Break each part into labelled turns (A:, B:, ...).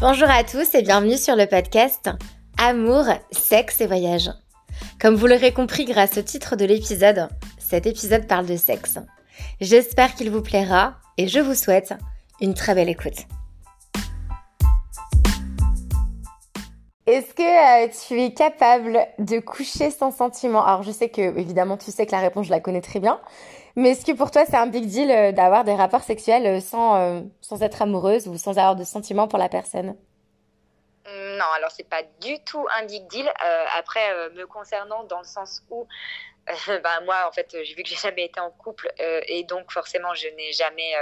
A: Bonjour à tous et bienvenue sur le podcast Amour, sexe et voyage. Comme vous l'aurez compris grâce au titre de l'épisode, cet épisode parle de sexe. J'espère qu'il vous plaira et je vous souhaite une très belle écoute. Est-ce que euh, tu es capable de coucher sans sentiment? Alors je sais que évidemment tu sais que la réponse je la connais très bien, mais est-ce que pour toi c'est un big deal euh, d'avoir des rapports sexuels euh, sans, sans être amoureuse ou sans avoir de sentiments pour la personne?
B: Non, alors c'est pas du tout un big deal. après, me concernant, dans le sens où, bah, moi, en fait, j'ai vu que j'ai jamais été en couple et donc forcément, je n'ai jamais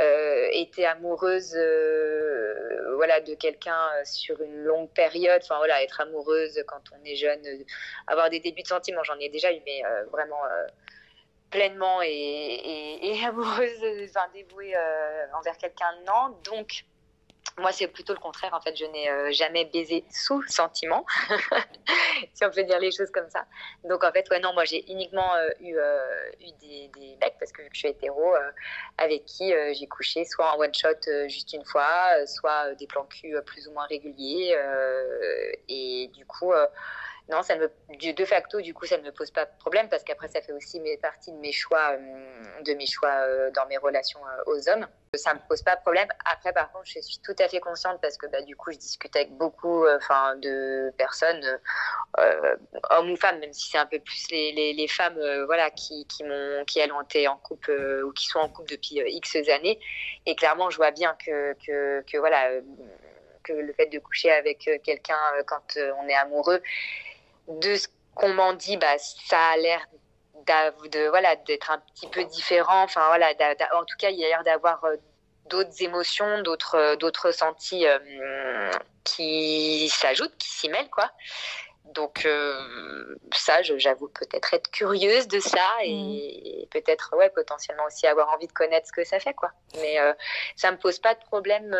B: euh, été amoureuse euh, voilà de quelqu'un euh, sur une longue période enfin voilà être amoureuse quand on est jeune avoir des débuts de sentiments j'en ai déjà eu mais vraiment pleinement et, et amoureuse enfin dévouée envers quelqu'un non donc moi, c'est plutôt le contraire. En fait, je n'ai euh, jamais baisé sous sentiment, si on peut dire les choses comme ça. Donc, en fait, ouais, non, moi, j'ai uniquement euh, eu, euh, eu des, des, mecs, parce que je suis hétéro, avec qui j'ai couché soit en one shot juste une fois, soit des plans cul plus ou moins réguliers. et du coup, non, ça me, de facto, du coup, ça ne me pose pas de problème parce qu'après, ça fait aussi partie de mes choix, euh, de mes choix euh, dans mes relations euh, aux hommes. Ça me pose pas de problème. Après, par contre, je suis tout à fait consciente parce que, bah, du coup, je discute avec beaucoup, enfin, de personnes, hommes ou femmes, même si c'est un peu plus les, les, les femmes, voilà, qui, qui m'ont, qui elles ont été en couple ou qui sont en couple depuis X années. Et clairement, je vois bien que, que, que voilà, que le fait de coucher avec quelqu'un quand on est amoureux, de ce qu'on m'en dit, bah, ça a l'air de voilà d'être un petit peu différent. Enfin voilà, en tout cas, il y a l'air d'avoir euh, d'autres émotions, d'autres euh, d'autres ressentis euh, qui s'ajoutent, qui s'y mêlent quoi. Donc ça, j'avoue peut-être être curieuse de ça et, mmh. peut-être ouais potentiellement aussi avoir envie de connaître ce que ça fait quoi. Mais ça me pose pas de problème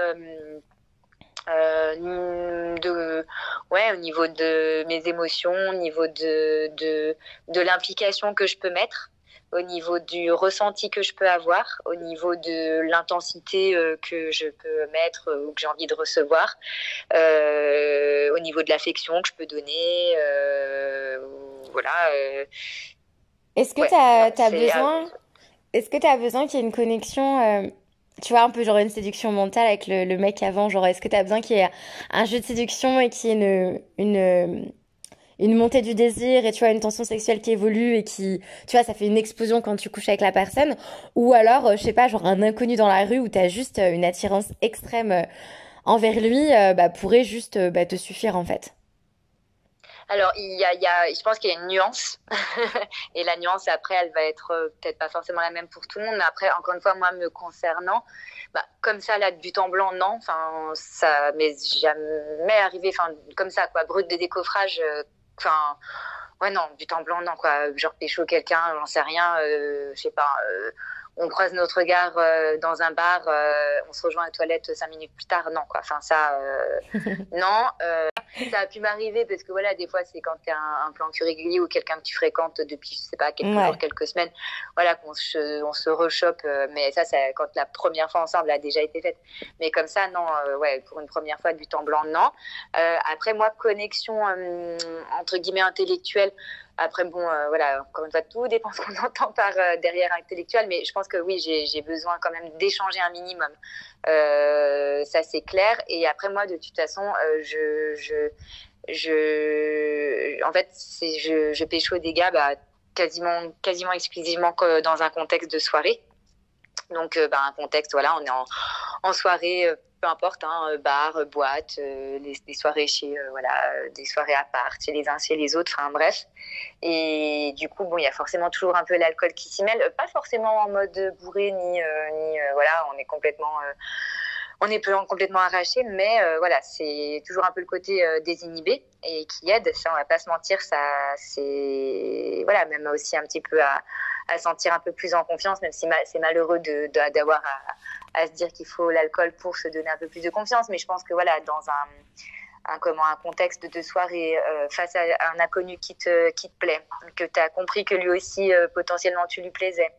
B: euh, de, ouais, au niveau de mes émotions, au niveau de, de, de l'implication que je peux mettre, au niveau du ressenti que je peux avoir, au niveau de l'intensité euh, que je peux mettre euh, ou que j'ai envie de recevoir, au niveau de l'affection que je peux donner. voilà.
A: Est-ce que tu as, as, besoin, est-ce que tu as besoin qu'il y ait une connexion tu vois, un peu genre une séduction mentale avec le, mec avant. Genre, est-ce que tu as besoin qu'il y ait un jeu de séduction et qu'il y une, une, montée du désir et tu vois, une tension sexuelle qui évolue et qui, tu vois, ça fait une explosion quand tu couches avec la personne? Ou alors, euh, je sais pas, genre un inconnu dans la rue où tu as juste euh, une attirance extrême euh, envers lui, bah, pourrait juste bah, te suffire en fait
B: alors, il y a, y a, je pense qu'il y a une nuance. et la nuance, après, elle va être euh, peut-être pas forcément la même pour tout le monde. Mais après, encore une fois, moi, me concernant, bah, comme ça, là, de but en blanc, non. Enfin, ça m'est jamais arrivé, enfin, comme ça, quoi, brut de décoffrage. Euh, enfin, ouais, non, but en blanc, non, quoi. Genre, pécho quelqu'un, j'en sais rien, euh, je sais pas. On croise notre regard euh, dans un bar, euh, on se rejoint à la toilette cinq minutes plus tard, non quoi. Enfin ça, euh, non. ça a pu m'arriver parce que voilà, des fois c'est quand tu as un, plan cul régulier ou quelqu'un que tu fréquentes depuis je sais pas quelques jours, quelques semaines, voilà qu'on se, on se rechoppe. mais ça, c'est quand la première fois ensemble a déjà été faite. Mais comme ça, non. ouais, pour une première fois du temps blanc, non. après moi, connexion entre guillemets intellectuelle. Après, bon, euh, voilà, encore une fois, tout dépend ce qu'on entend par euh, derrière intellectuel, mais je pense que oui, j'ai besoin quand même d'échanger un minimum. Euh, ça, c'est clair. Et après, moi, de toute façon, je, je, je, en fait, je, pécho des gars bah, quasiment, quasiment exclusivement dans un contexte de soirée. Donc, bah, un contexte, voilà, on est en soirée peu importe, hein, euh, bar, euh, boîte, euh, soirées chez, voilà, des soirées à part, chez les uns, chez les autres, enfin bref. Et du coup, bon, il y a forcément toujours un peu l'alcool qui s'y mêle, pas forcément en mode bourré ni, ni voilà, on est complètement on est complètement arraché, mais voilà, c'est toujours un peu le côté désinhibé et qui aide. Ça, on va pas se mentir, ça, c'est voilà, même aussi un petit peu à, sentir un peu plus en confiance, même si c'est malheureux d'avoir à, à, se dire qu'il faut l'alcool pour se donner un peu plus de confiance. Mais je pense que voilà, dans un, comment, un contexte de soirée euh, face à un inconnu qui te, qui te plaît, que tu as compris que lui aussi, euh, potentiellement, tu lui plaisais.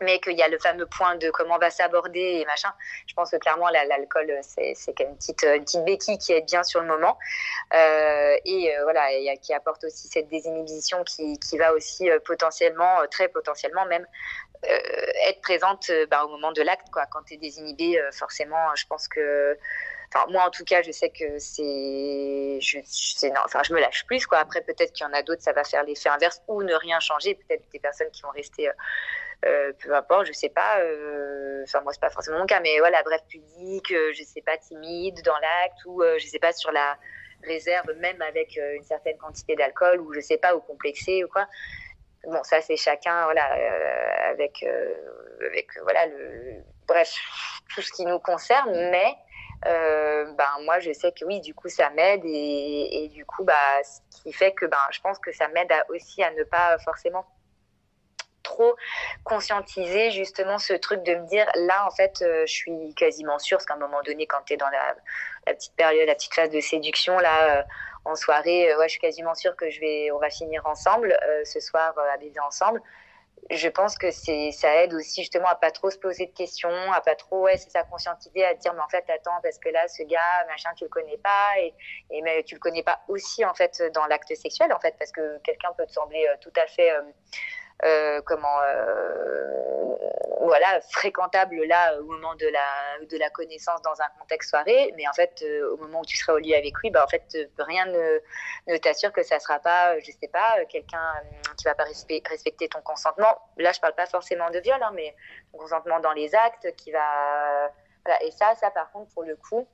B: mais qu'il y a le fameux point de comment on va s'aborder et machin. Je pense que clairement, l'alcool, c'est, une petite, une petite béquille qui est bien sur le moment. Euh, et voilà, qui apporte aussi cette désinhibition qui, qui va aussi potentiellement, très potentiellement même, être présente bah, au moment de l'acte. Quoi. Quand tu es désinhibé, forcément, je pense que. Enfin, moi, en tout cas, je sais que c'est. Je, non, enfin, je me lâche plus. Quoi. Après, peut-être qu'il y en a d'autres, ça va faire l'effet inverse ou ne rien changer. Peut-être des personnes qui vont rester euh, peu importe, je sais pas. Euh, enfin, moi, c'est pas forcément mon cas, mais voilà, bref, pudique, euh, je sais pas, timide dans l'acte ou je sais pas sur la réserve, même avec une certaine quantité d'alcool ou je sais pas, ou complexé ou quoi. Bon, ça, c'est chacun, voilà, avec, avec, voilà, le, bref, tout ce qui nous concerne, mais. ben moi je sais que oui du coup ça m'aide et, du coup bah ce qui fait que ben je pense que ça m'aide aussi à ne pas forcément trop conscientiser justement ce truc de me dire là en fait euh, je suis quasiment sûre parce qu'à un moment donné quand tu es dans la, petite période la petite phase de séduction là euh, en soirée euh, ouais je suis quasiment sûre que je vais on va finir ensemble ce soir à baiser ensemble. Je pense que c'est ça aide aussi justement à pas trop se poser de questions à pas trop ouais c'est ça conscientiser à dire mais en fait attends parce que là ce gars machin tu le connais pas et, et mais tu le connais pas aussi en fait dans l'acte sexuel en fait parce que quelqu'un peut te sembler tout à fait euh, comment euh, voilà fréquentable là au moment de la de la connaissance dans un contexte soirée. Mais en fait euh, au moment où tu seras au lit avec lui bah en fait rien ne, ne t'assure que ça sera pas je sais pas quelqu'un qui va pas respecter ton consentement. Là je parle pas forcément de viol hein, mais consentement dans les actes qui va et ça ça par contre pour le coup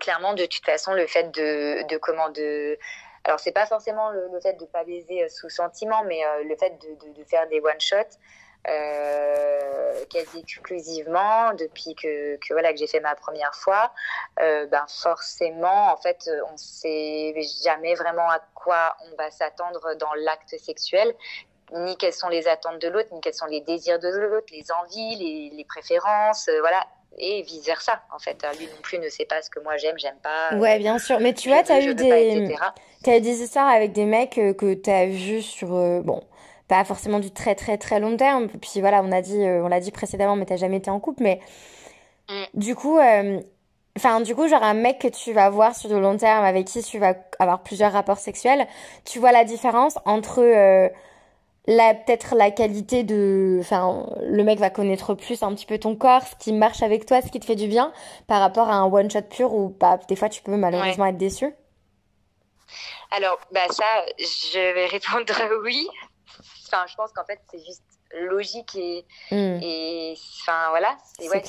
B: clairement de toute façon le fait de de comment de alors, c'est pas forcément le, fait de pas baiser euh, sous sentiment, mais euh, le fait de, de, faire des one-shots euh, quasi exclusivement depuis que, que voilà que j'ai fait ma première fois. Ben forcément, en fait, on sait jamais vraiment à quoi on va s'attendre dans l'acte sexuel ni quelles sont les attentes de l'autre, ni quels sont les désirs de l'autre, les envies, les, les préférences, voilà et vice versa en fait. Lui non plus ne sait pas ce que moi j'aime j'aime pas
A: ouais bien sûr. Mais tu vois tu as eu des as des histoires avec des mecs euh, que tu as vus sur euh, bon pas forcément du très très très long terme. Puis voilà on a dit euh, on l'a dit précédemment mais t'as jamais été en couple. Mais mm. du coup Enfin, du coup, genre un mec que tu vas voir sur le long terme, avec qui tu vas avoir plusieurs rapports sexuels, tu vois la différence entre peut-être la qualité de enfin le mec va connaître plus un petit peu ton corps ce qui marche avec toi ce qui te fait du bien par rapport à un one shot pur où bah, des fois tu peux malheureusement être déçu.
B: Alors bah ça je vais répondre oui enfin je pense qu'en fait c'est juste logique et mm. et enfin voilà c'est ouais,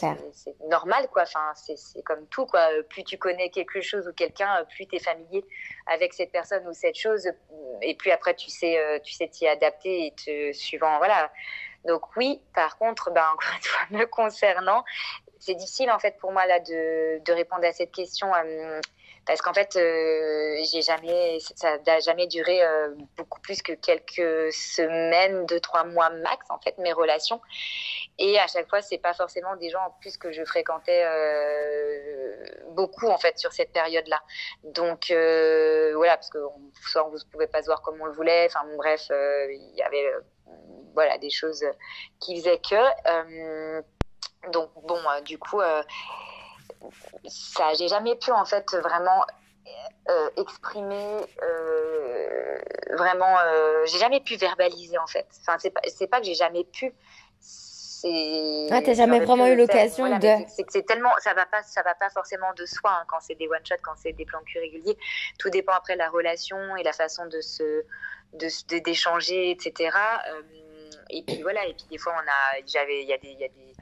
B: normal quoi. Enfin c'est comme tout quoi. Plus tu connais quelque chose ou quelqu'un plus tu es familier avec cette personne ou cette chose et puis après tu sais euh, tu sais t'y adapter et te suivant voilà. Donc oui par contre ben encore une fois me concernant c'est difficile en fait pour moi là de, de répondre à cette question euh, parce qu'en fait, euh, j'ai jamais, ça n'a jamais duré euh, beaucoup plus que quelques semaines, deux, trois mois max, en fait, mes relations. Et à chaque fois, c'est pas forcément des gens en plus que je fréquentais euh, beaucoup, en fait, sur cette période-là. Donc, euh, voilà, parce que soit on ne pouvait pas se voir comme on le voulait, enfin, bon, bref, euh, il y avait, voilà, des choses qui faisaient que. donc, bon, du coup, ça, j'ai jamais pu en fait vraiment euh, exprimer euh, vraiment. Euh, j'ai jamais pu verbaliser en fait. Enfin, c'est pas, c'est pas que j'ai jamais pu.
A: C'est. Ah, t'as jamais vraiment eu l'occasion de.
B: C'est que c'est tellement, ça va pas, ça va pas forcément de soi hein, quand c'est des one shot, quand c'est des plans cul réguliers. Tout dépend après de la relation et la façon de se, de d'échanger, etc. Et puis voilà. Et puis des fois, on a, j'avais, il y a des, il y a des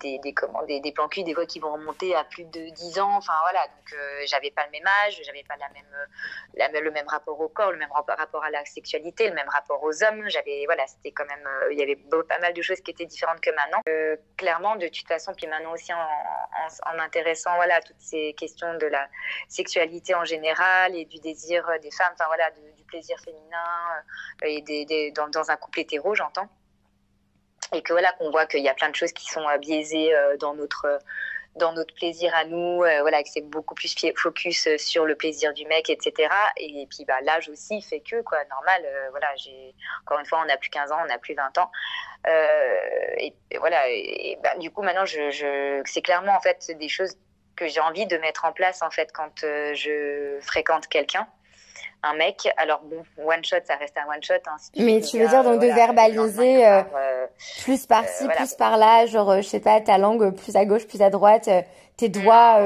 B: des, des, comment, des, des plans cul des fois qui vont remonter à plus de 10 ans. Enfin voilà. Donc euh, j'avais pas le même âge j'avais pas la même, la, le même rapport au corps le même rapport à la sexualité le même rapport aux hommes. J'avais voilà c'était quand même euh, il y avait pas mal de choses qui étaient différentes que maintenant. Euh, clairement de toute façon puis maintenant aussi en, en, intéressant voilà à toutes ces questions de la sexualité en général et du désir des femmes enfin voilà du plaisir féminin et des dans, dans un couple hétéro j'entends et que voilà qu'on voit qu'il y a plein de choses qui sont euh, biaisées euh, dans notre dans notre plaisir à nous, voilà, que c'est beaucoup plus focus sur le plaisir du mec, etc. Et, puis bah, l'âge aussi fait que, quoi, normal, voilà, j'ai, encore une fois, on n'a plus 15 ans, on n'a plus 20 ans. Et, voilà, bah, du coup, maintenant, je c'est clairement, en fait, des choses que j'ai envie de mettre en place, en fait, quand je fréquente quelqu'un un mec. Alors bon, one shot, ça reste un one shot. Hein,
A: mais tu veux dire donc de verbaliser euh, euh, plus par-ci, euh, plus par-là, genre je sais pas, ta langue plus à gauche, plus à droite, tes doigts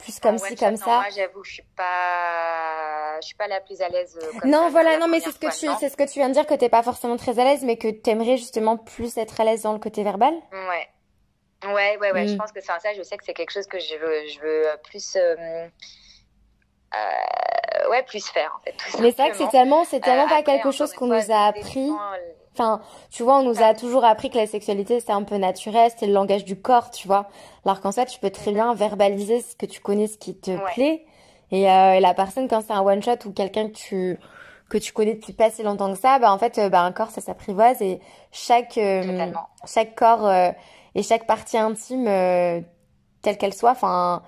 A: plus comme ci, comme ça.
B: moi, j'avoue, je suis pas, je suis pas la plus à l'aise.
A: non, voilà, non, mais c'est ce que tu, c'est ce que tu viens de dire que t'es pas forcément très à l'aise, mais que t'aimerais justement plus être à l'aise dans le côté verbal.
B: Ouais. Ouais, ouais, ouais. Je mm. pense que c'est ça. Je sais que c'est quelque chose que je veux, je veux plus. Euh, ouais, plus faire en fait.
A: Mais c'est vrai que c'est tellement, c'est tellement pas quelque chose qu'on nous a appris. Enfin, tu vois, on nous a toujours appris que la sexualité c'était un peu naturel, c'était le langage du corps, tu vois. Alors qu'en fait, tu peux très bien verbaliser ce que tu connais, ce qui te plaît. Et, euh, et, la personne, quand c'est un one shot ou quelqu'un que tu que tu connais depuis pas si longtemps que ça, bah en fait, euh, bah un corps ça s'apprivoise et chaque chaque corps et chaque partie intime telle qu'elle soit, enfin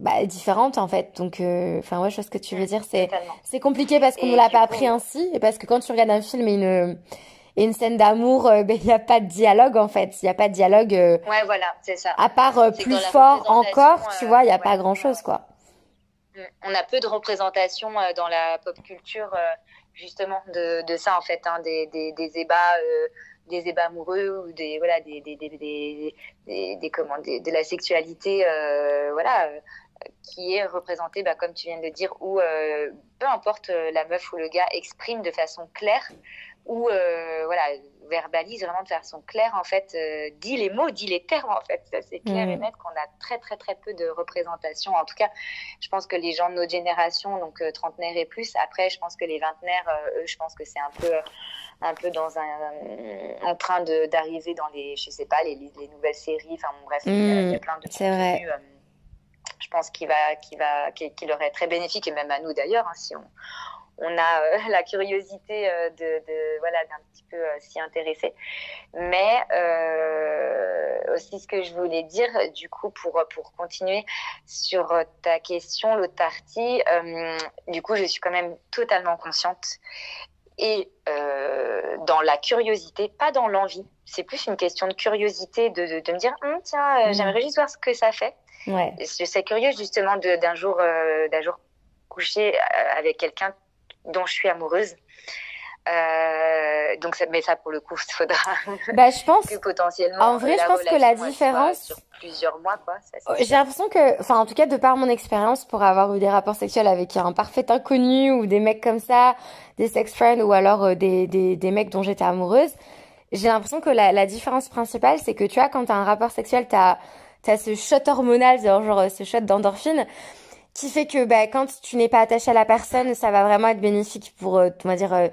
A: bah, différente en fait. Donc, euh, enfin, ouais, je vois ce que tu veux dire. C'est, c'est compliqué parce qu'on ne l'a pas appris ainsi et parce que quand tu regardes un film et une, et une scène d'amour, euh, ben, il n'y a pas de dialogue en fait. Il n'y a pas de dialogue. Euh,
B: ouais, voilà, c'est ça.
A: À part plus fort encore, tu vois, il n'y a pas grand chose quoi.
B: Mm. On a peu de représentation dans la pop culture justement de, de ça en fait, hein, des, des, des ébats des ébats amoureux ou des voilà des des des des, des, des comment de la sexualité euh, voilà qui est représenté, bah, comme tu viens de le dire, où euh, peu importe euh, la meuf ou le gars exprime de façon claire ou euh, voilà verbalise vraiment de façon claire en fait dit les mots dit les termes en fait ça c'est clair et mm. net qu'on a très très très peu de représentation en tout cas je pense que les gens de notre génération donc trentenaires et plus après je pense que les vingtenaires eux je pense que c'est un peu un peu dans un en train d'arriver dans les je sais pas les, les nouvelles séries enfin bon, bref il y a mm. plein de
A: c'est vrai
B: je pense qu'il va, qu'il va, qu'il leur est très bénéfique et même à nous d'ailleurs, hein, si on, a euh, la curiosité euh, de, de voilà d'un petit peu euh, s'y intéresser. Mais aussi ce que je voulais dire, du coup, pour pour continuer sur ta question, l'autre partie, du coup, je suis quand même totalement consciente et dans la curiosité, pas dans l'envie. C'est plus une question de curiosité, de, de, me dire, hum, tiens, j'aimerais juste voir ce que ça fait.
A: Ouais.
B: Je suis curieuse justement d'un jour, euh, d'un jour coucher euh, avec quelqu'un dont je suis amoureuse. Euh, donc, ça, mais ça, pour le coup, il faudra.
A: Bah, je pense.
B: que potentiellement.
A: En vrai, je pense que la différence.
B: Sur plusieurs mois, quoi.
A: J'ai l'impression que, enfin, en tout cas, de par mon expérience, pour avoir eu des rapports sexuels avec un parfait inconnu ou des mecs comme ça, des sex friends ou alors des, des, des mecs dont j'étais amoureuse, j'ai l'impression que la, la différence principale, c'est que tu vois, quand t'as un rapport sexuel, t'as t'as ce shot hormonal, genre, ce shot d'endorphine, qui fait que bah, quand tu n'es pas attaché à la personne, ça va vraiment être bénéfique pour, euh, on va dire, euh,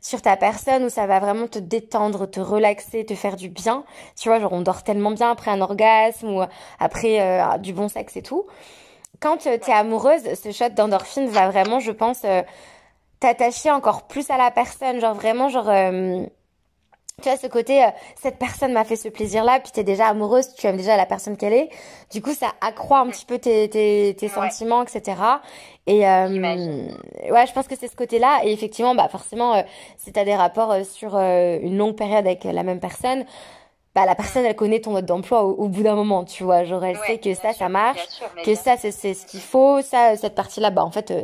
A: sur ta personne, où ça va vraiment te détendre, te relaxer, te faire du bien. Tu vois, genre on dort tellement bien après un orgasme ou après euh, du bon sexe et tout. Quand tu es amoureuse, ce shot d'endorphine va vraiment, je pense, t'attacher encore plus à la personne. Genre vraiment, genre tu as ce côté, euh, cette personne m'a fait ce plaisir-là, puis tu es déjà amoureuse, tu aimes déjà la personne qu'elle est. Du coup, ça accroît un petit peu tes, tes, tes sentiments, etc. Et euh, ouais, je pense que c'est ce côté-là. Et effectivement, bah forcément, euh, si tu as des rapports euh, sur une longue période avec la même personne, bah la personne, elle connaît ton mode d'emploi au, bout d'un moment, tu vois. Genre, elle sait que ça, ça marche, que ça, c'est ce qu'il faut. Ça, cette partie-là, bah en fait,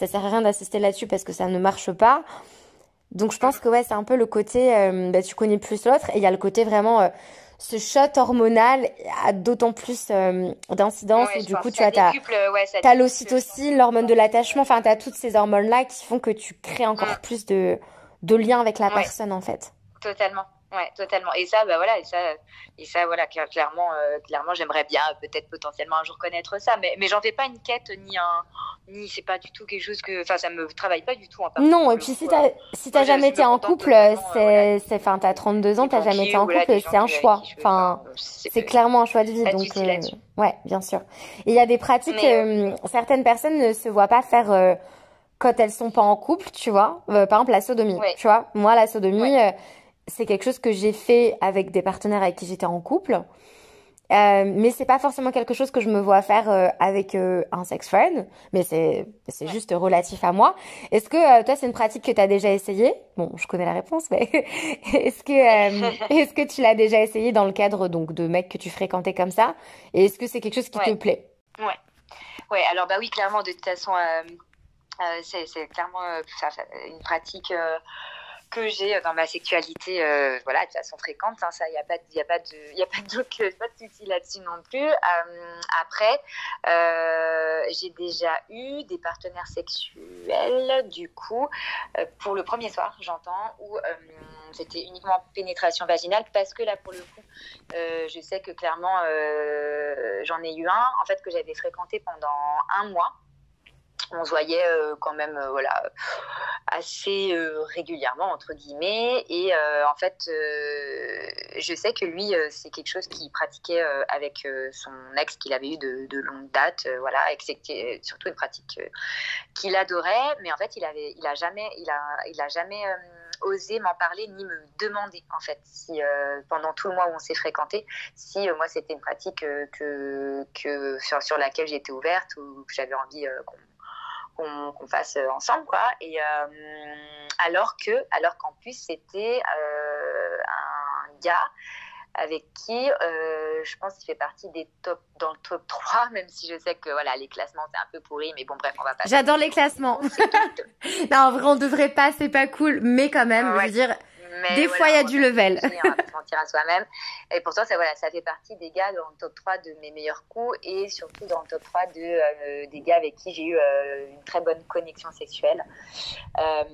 A: ça sert à rien d'assister là-dessus parce que ça ne marche pas. Donc je pense que ouais, c'est un peu le côté, euh, bah, tu connais plus l'autre, et il y a le côté vraiment, euh, ce shot hormonal a d'autant plus euh, d'incidence, et du coup tu as ta, ouais, l'ocytocine, l'hormone de l'attachement, enfin tu as toutes ces hormones-là qui font que tu crées encore mm. plus de, de liens avec la personne en fait.
B: Totalement. Ouais, totalement. Et ça, bah voilà, et ça, et ça, voilà, clairement, clairement, j'aimerais bien, peut-être potentiellement un jour connaître ça, mais, mais j'en fais pas une quête ni un, ni c'est pas du tout quelque chose que enfin ça me travaille pas du tout
A: en non et puis si t'as si t'as jamais été en couple c'est c'est enfin t'as 32 ans t'as jamais été en couple c'est un choix. enfin c'est clairement un choix de vie donc euh, ouais bien sûr. Et il y a des pratiques que euh, certaines personnes ne se voient pas faire euh, quand elles sont pas en couple tu vois. Par exemple la sodomie tu vois. Moi la sodomie c'est quelque chose que j'ai fait avec des partenaires avec qui j'étais en couple. Euh, mais c'est pas forcément quelque chose que je me vois faire euh, avec euh, un sex friend, mais c'est c'est juste relatif à moi. Est-ce que toi c'est une pratique que tu as déjà essayé Bon, je connais la réponse, mais est-ce que est-ce que tu l'as déjà essayé dans le cadre donc de mecs que tu fréquentais comme ça? Et est-ce que c'est quelque chose qui te plaît?
B: Ouais. Ouais, alors bah oui, clairement de toute façon c'est clairement une pratique que j'ai dans ma sexualité, euh, voilà, de façon fréquente. Il n'y a pas, il a pas de, y a pas de, pas de souci là-dessus non plus. Euh, après, euh, j'ai déjà eu des partenaires sexuels, du coup, pour le premier soir, j'entends, où c'était uniquement pénétration vaginale, parce que là, pour le coup, je sais que clairement, j'en ai eu un, en fait, que j'avais fréquenté pendant un mois on se voyait euh, quand même euh, voilà assez euh, régulièrement entre guillemets. Et en fait je sais que lui c'est quelque chose qu'il pratiquait avec son ex qu'il avait eu de, longue date voilà et que c'était surtout une pratique qu'il adorait. Mais en fait il avait il a jamais il a il a jamais osé m'en parler ni me demander en fait si pendant tout le mois où on s'est fréquenté si moi c'était une pratique que, que sur, sur laquelle j'étais ouverte ou que j'avais envie qu'on qu'on fasse euh, ensemble quoi. Et euh, alors que alors qu'en plus c'était euh, un gars avec qui je pense qu'il fait partie des top dans le top 3 même si je sais que voilà les classements c'est un peu pourri mais bon bref on va pas
A: J'adore les classements. non en vrai on devrait pas c'est pas cool mais quand même je veux dire des fois, il y a du level.
B: on va se mentir à soi-même. Et pourtant, ça, voilà, ça fait partie des gars dans le top 3 de mes meilleurs coups et surtout dans le top 3 de, euh, des gars avec qui j'ai eu euh, une très bonne connexion sexuelle. Euh,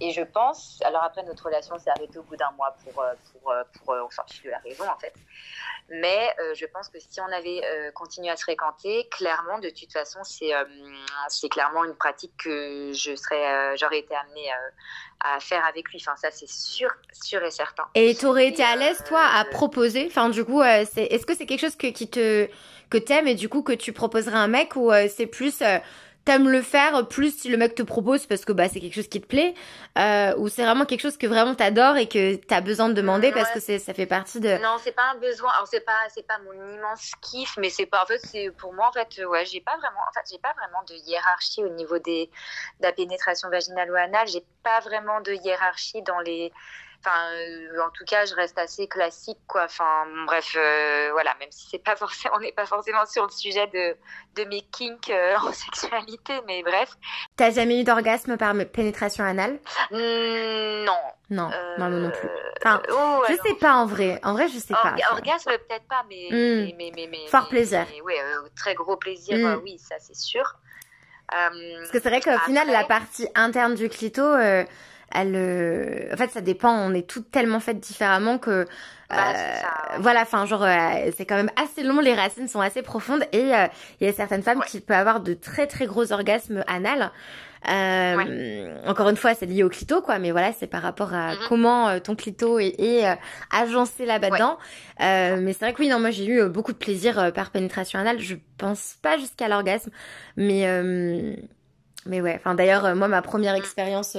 B: et je pense, alors après, notre relation s'est arrêtée au bout d'un mois pour, pour, pour, de la raison, en fait. Mais je pense que si on avait continué à se fréquenter, clairement, de toute façon, c'est c'est clairement une pratique que je serais, j'aurais été amenée à faire avec lui. Enfin, ça, c'est sûr, sûr et certain.
A: Et tu aurais été à l'aise, toi, à euh, proposer? Enfin, du coup, euh, c'est, est-ce que c'est quelque chose que, qui te, que t'aimes et du coup que tu proposerais à un mec ou euh, c'est plus t'aimes le faire plus si le mec te propose parce que bah c'est quelque chose qui te plaît euh, ou c'est vraiment quelque chose que vraiment t'adores et que t'as besoin de demander parce que c'est ça fait partie de
B: non c'est pas un besoin. Alors c'est pas c'est pas mon immense kiff mais c'est pas en fait c'est pour moi en fait ouais j'ai pas vraiment en fait j'ai pas vraiment de hiérarchie au niveau des de la pénétration vaginale ou anale. J'ai pas vraiment de hiérarchie dans les Enfin, euh, en tout cas, je reste assez classique, quoi. Enfin, bref, euh, voilà, même si c'est pas forcément, on n'est pas forcément sur le sujet de, de mes kinks euh, en sexualité, mais bref.
A: T'as jamais eu d'orgasme par pénétration anale?
B: Mmh, Non.
A: Non, non, non, plus. Enfin, oh, je sais pas en vrai. En vrai, je sais pas.
B: Orgasme, peut-être pas, mais, mmh. mais, mais, mais,
A: Fort plaisir.
B: Oui, très gros plaisir, mmh. oui, ça c'est sûr.
A: Parce que c'est vrai qu'au final, la partie interne du clito, elle, euh, en fait, ça dépend. On est toutes tellement faites différemment que,
B: bah, euh,
A: voilà, enfin, genre, euh, c'est quand même assez long. Les racines sont assez profondes et il y a certaines femmes qui peuvent avoir de très très gros orgasmes anal. Encore une fois, c'est lié au clito, quoi. Mais voilà, c'est par rapport à mm-hmm. comment ton clito est, est agencé là-bas dedans. mais c'est vrai que oui, non, moi j'ai eu beaucoup de plaisir par pénétration anale. Je pense pas jusqu'à l'orgasme, mais mais ouais. Enfin, d'ailleurs, moi, ma première mm. expérience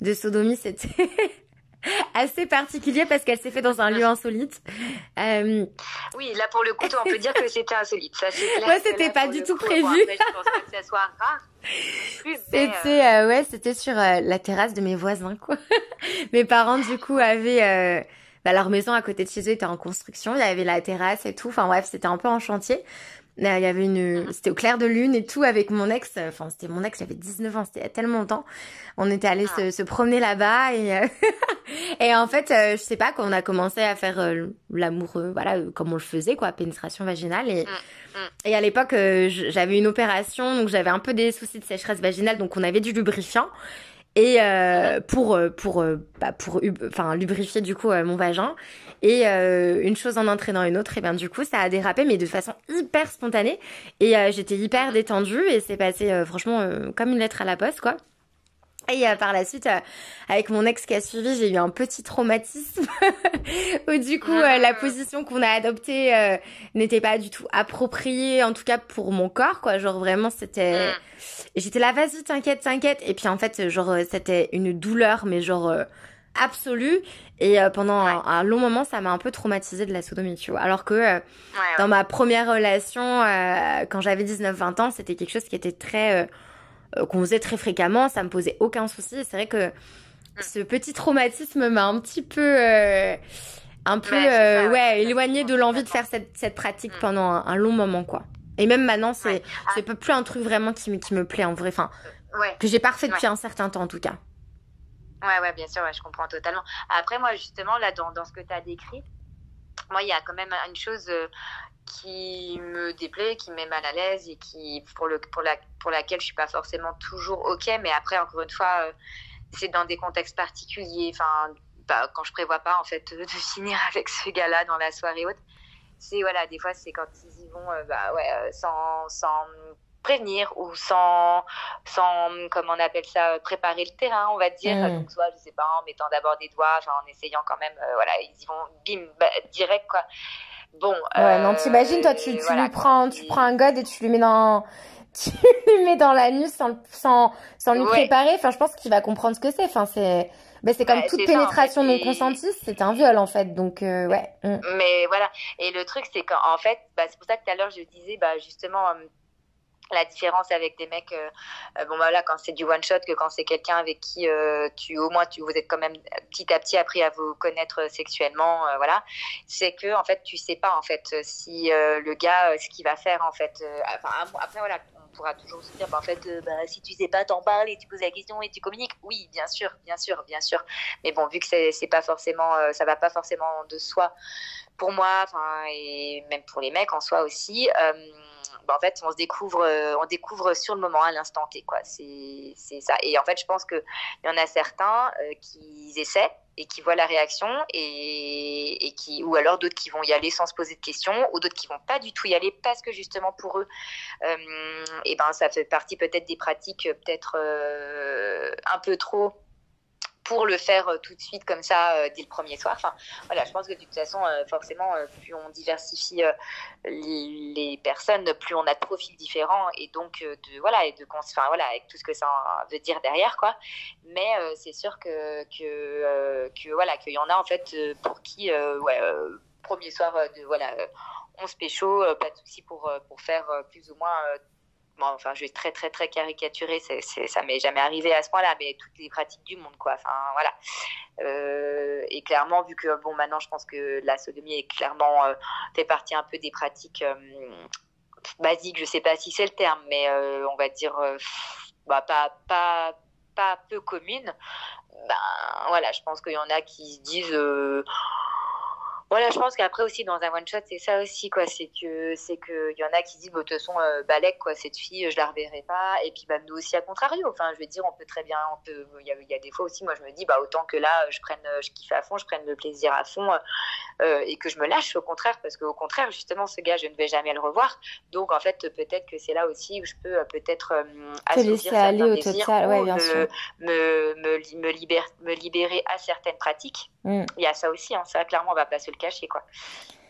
A: de sodomie, c'était assez particulier parce qu'elle s'est fait dans un lieu insolite.
B: Euh... Oui, là pour le coup, on peut dire que c'était insolite. Ça,
A: Moi, c'était pas du tout prévu.
B: je pense pas que ça soit rare.
A: C'était euh, euh, ouais, c'était sur euh, la terrasse de mes voisins quoi. mes parents du coup avaient bah, leur maison à côté de chez eux était en construction, il y avait la terrasse et tout. Enfin bref, c'était un peu en chantier. Il y avait une, mhm. c'était au clair de lune et tout avec mon ex. Enfin, c'était mon ex, j'avais 19 ans, c'était tellement longtemps. On était allé se, ah. se, promener là-bas et euh, et en fait, euh, je sais pas, quand on a commencé à faire euh, l'amour, voilà, comme on le faisait, quoi, pénétration vaginale et mm, mm. et à l'époque, j'avais une opération, donc j'avais un peu des soucis de sécheresse vaginale, donc on avait du lubrifiant et euh, pour pour bah, pour enfin lubrifier du coup mon vagin et euh, une chose en entraînant une autre, et bien du coup, ça a dérapé, mais de façon hyper spontanée. Et euh, j'étais hyper détendue et c'est passé euh, franchement comme une lettre à la poste, quoi. Et par la suite, avec mon ex qui a suivi, j'ai eu un petit traumatisme où du coup, la position qu'on a adoptée n'était pas du tout appropriée, en tout cas pour mon corps, quoi. Genre vraiment, c'était... J'étais là, vas-y, t'inquiète, t'inquiète. Et puis en fait, genre, c'était une douleur, mais genre absolue. Et pendant un, long moment, ça m'a un peu traumatisée de la sodomie, tu vois. Alors que dans ma première relation, quand j'avais 19-20 ans, c'était quelque chose qui était très qu'on faisait très fréquemment, ça me posait aucun souci. C'est vrai que mm. ce petit traumatisme m'a un petit peu un peu ouais, éloigné de l'envie de faire cette, cette pratique mm. pendant un, long moment quoi. Et même maintenant, c'est c'est plus un truc vraiment qui, qui me plaît en vrai. Enfin, que j'ai pas fait depuis un certain temps en tout cas.
B: Ouais, ouais, bien sûr, ouais, je comprends totalement. Après, moi, justement, là, dans, dans ce que tu as décrit, moi, il y a quand même une chose euh, qui me déplaît, qui me met mal à l'aise et qui, pour, le, pour, la, pour laquelle je suis pas forcément toujours OK. Mais après, encore une fois, euh, c'est dans des contextes particuliers. Enfin, bah, quand je prévois pas, en fait, de finir avec ce gars-là dans la soirée haute. C'est, voilà, des fois, c'est quand ils y vont, euh, bah, ouais, sans, sans prévenir ou sans, sans, comment on appelle ça, préparer le terrain, on va dire. Mm. Donc, soit, je sais pas, en mettant d'abord des doigts, enfin, en essayant quand même, euh, voilà, ils y vont, bim, bah, direct, quoi. Bon.
A: Ouais, non, t'imagines, toi, tu, tu lui prends, tu prends un god et tu lui mets dans, tu lui mets dans la nuit sans, sans, sans lui préparer. Enfin, je pense qu'il va comprendre ce que c'est. Enfin, c'est, ben, c'est comme toute pénétration non consentie, c'est un viol en fait. Donc euh, ouais.
B: Mm. Mais voilà. Et le truc c'est qu'en fait, bah, c'est pour ça que tout à l'heure je disais, bah justement, euh, la différence avec des mecs euh, bon voilà quand c'est du one shot que quand c'est quelqu'un avec qui euh, tu au moins tu vous êtes quand même petit à petit appris à vous connaître sexuellement voilà c'est que en fait tu sais pas en fait si le gars ce qu'il va faire en fait enfin après voilà pourra toujours se dire bah, en fait bah, si tu sais pas t'en parles et tu poses la question et tu communiques. Oui bien sûr bien sûr bien sûr. Mais bon vu que c'est pas forcément ça va pas forcément de soi pour moi et même pour les mecs en soi aussi bah, en fait, on se découvre, euh, découvre sur le moment, à l'instant T. C'est, ça. Et en fait, je pense qu'il y en a certains euh, qui essaient et qui voient la réaction et, et, qui, ou alors d'autres qui vont y aller sans se poser de questions, ou d'autres qui vont pas du tout y aller parce que justement pour eux, euh, et ben ça fait partie peut-être des pratiques peut-être un peu trop pour le faire euh, tout de suite comme ça euh, dès le premier soir. Enfin, voilà, je pense que de toute façon, euh, forcément, plus on diversifie les personnes, plus on a de profils différents et donc de voilà et de enfin voilà avec tout ce que ça veut dire derrière quoi. Mais c'est sûr que que, voilà qu'il y en a en fait pour qui premier soir de voilà on se pécho, pas de souci pour pour faire plus ou moins enfin, je vais très, très, très caricaturer, ça m'est jamais arrivé à ce point-là, mais toutes les pratiques du monde, quoi. Enfin, voilà. Euh, et clairement, vu que, bon, maintenant, je pense que la sodomie est clairement euh, fait partie un peu des pratiques euh, basiques, je sais pas si c'est le terme, mais on va dire, bah, pas, pas, pas peu communes. Ben, voilà, je pense qu'il y en a qui se disent voilà, je pense qu'après aussi dans un one shot, c'est ça aussi quoi, c'est que c'est que y en a qui disent de toute façon euh, balèque quoi, cette fille, je la reverrai pas et puis bah nous aussi à contrario. Enfin, je veux dire, on peut très bien on peut il y a, y a, des fois aussi moi je me dis bah autant que là je prenne je kiffe à fond, je prenne le plaisir à fond euh, et que je me lâche au contraire parce qu'au contraire justement ce gars je ne vais jamais le revoir. Donc en fait peut-être que c'est là aussi où je peux euh, peut-être euh,
A: laisser aller au total, ouais, bien
B: me,
A: sûr.
B: Me, me, me, libérer, me libérer à certaines pratiques. Mm. Il y a ça aussi, hein, ça clairement on va pas se le cacher quoi.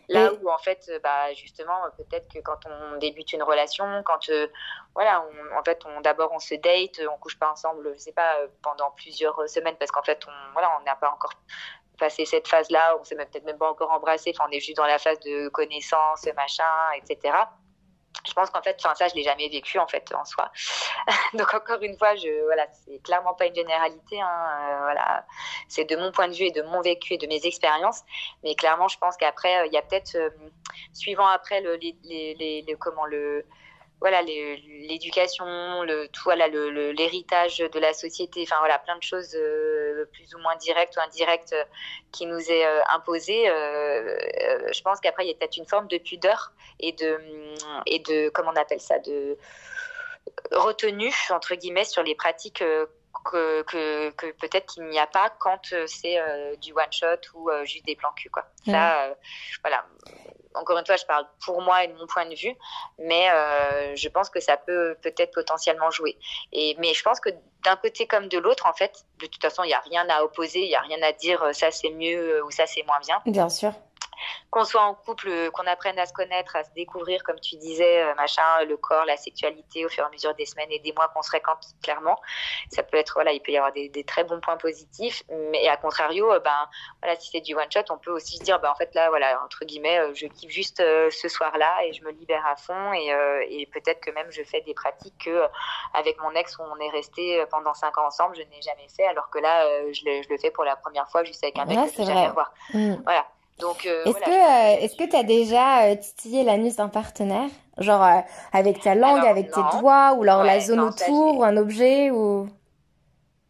B: Là où en fait, euh, bah justement, peut-être que quand on débute une relation, quand euh, voilà, en fait, on d'abord on se date, on couche pas ensemble, je sais pas, euh, pendant plusieurs semaines parce qu'en fait, on voilà, on n'a pas encore passé cette phase-là, on s'est peut-être même pas encore embrassé, enfin, on est juste dans la phase de connaissance, machin, etc je pense qu'en fait, enfin ça, je l'ai jamais vécu en fait en soi. Donc encore une fois, je voilà, c'est clairement pas une généralité. Hein, euh, voilà, c'est de mon point de vue et de mon vécu et de mes expériences. Mais clairement, je pense qu'après, euh, il y a peut-être, euh, suivant après le, les, les, les, comment le voilà l'éducation le tout voilà l'héritage de la société voilà plein de choses euh, plus ou moins directes ou indirectes euh, qui nous est euh, imposé je pense qu'après il y a peut-être une forme de pudeur et de et comment on appelle ça de retenue entre guillemets sur les pratiques que, que, que peut-être qu'il n'y a pas quand c'est du one shot ou juste des plans cul quoi. Ça, voilà encore une fois, je parle pour moi et de mon point de vue, mais euh, je pense que ça peut peut-être potentiellement jouer. Et, mais je pense que d'un côté comme de l'autre, en fait, de toute façon, il n'y a rien à opposer, il n'y a rien à dire euh, ça c'est mieux euh, ou ça c'est moins bien.
A: Bien sûr.
B: Qu'on soit en couple, qu'on apprenne à se connaître, à se découvrir, comme tu disais, euh, machin, le corps, la sexualité, au fur et à mesure des semaines et des mois qu'on se fréquente, clairement. Ça peut être, voilà, il peut y avoir des, des très bons points positifs, mais à contrario, euh, ben, voilà, si c'est du one shot, on peut aussi se dire, ben, en fait, là, voilà, entre guillemets, euh, je kiffe juste ce soir-là et je me libère à fond et, et peut-être que même je fais des pratiques que, avec mon ex, où on est resté pendant cinq ans ensemble, je n'ai jamais fait, alors que là, je le, je, le, fais pour la première fois juste avec un mec que je jamais voir. Mm. Voilà. Donc,
A: euh, est-ce que euh, est-ce que tu as déjà euh, titillé l'anus d'un partenaire, genre avec ta langue, avec tes doigts, ou alors la zone autour, ou un objet, ou?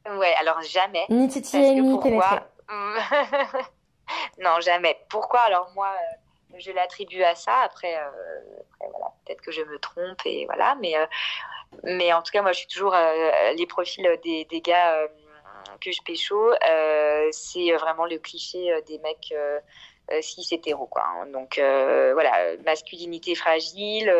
B: Ouais, alors jamais.
A: Ni titiller ni pénétrer.
B: non, jamais. Pourquoi? Alors moi, je l'attribue à ça. Après, voilà, peut-être que je me trompe et voilà, mais mais en tout cas, moi, je suis toujours les profils des, des gars que je pécho, c'est vraiment le cliché des mecs euh, cis hétéro quoi. Hein. Donc euh, voilà, masculinité fragile,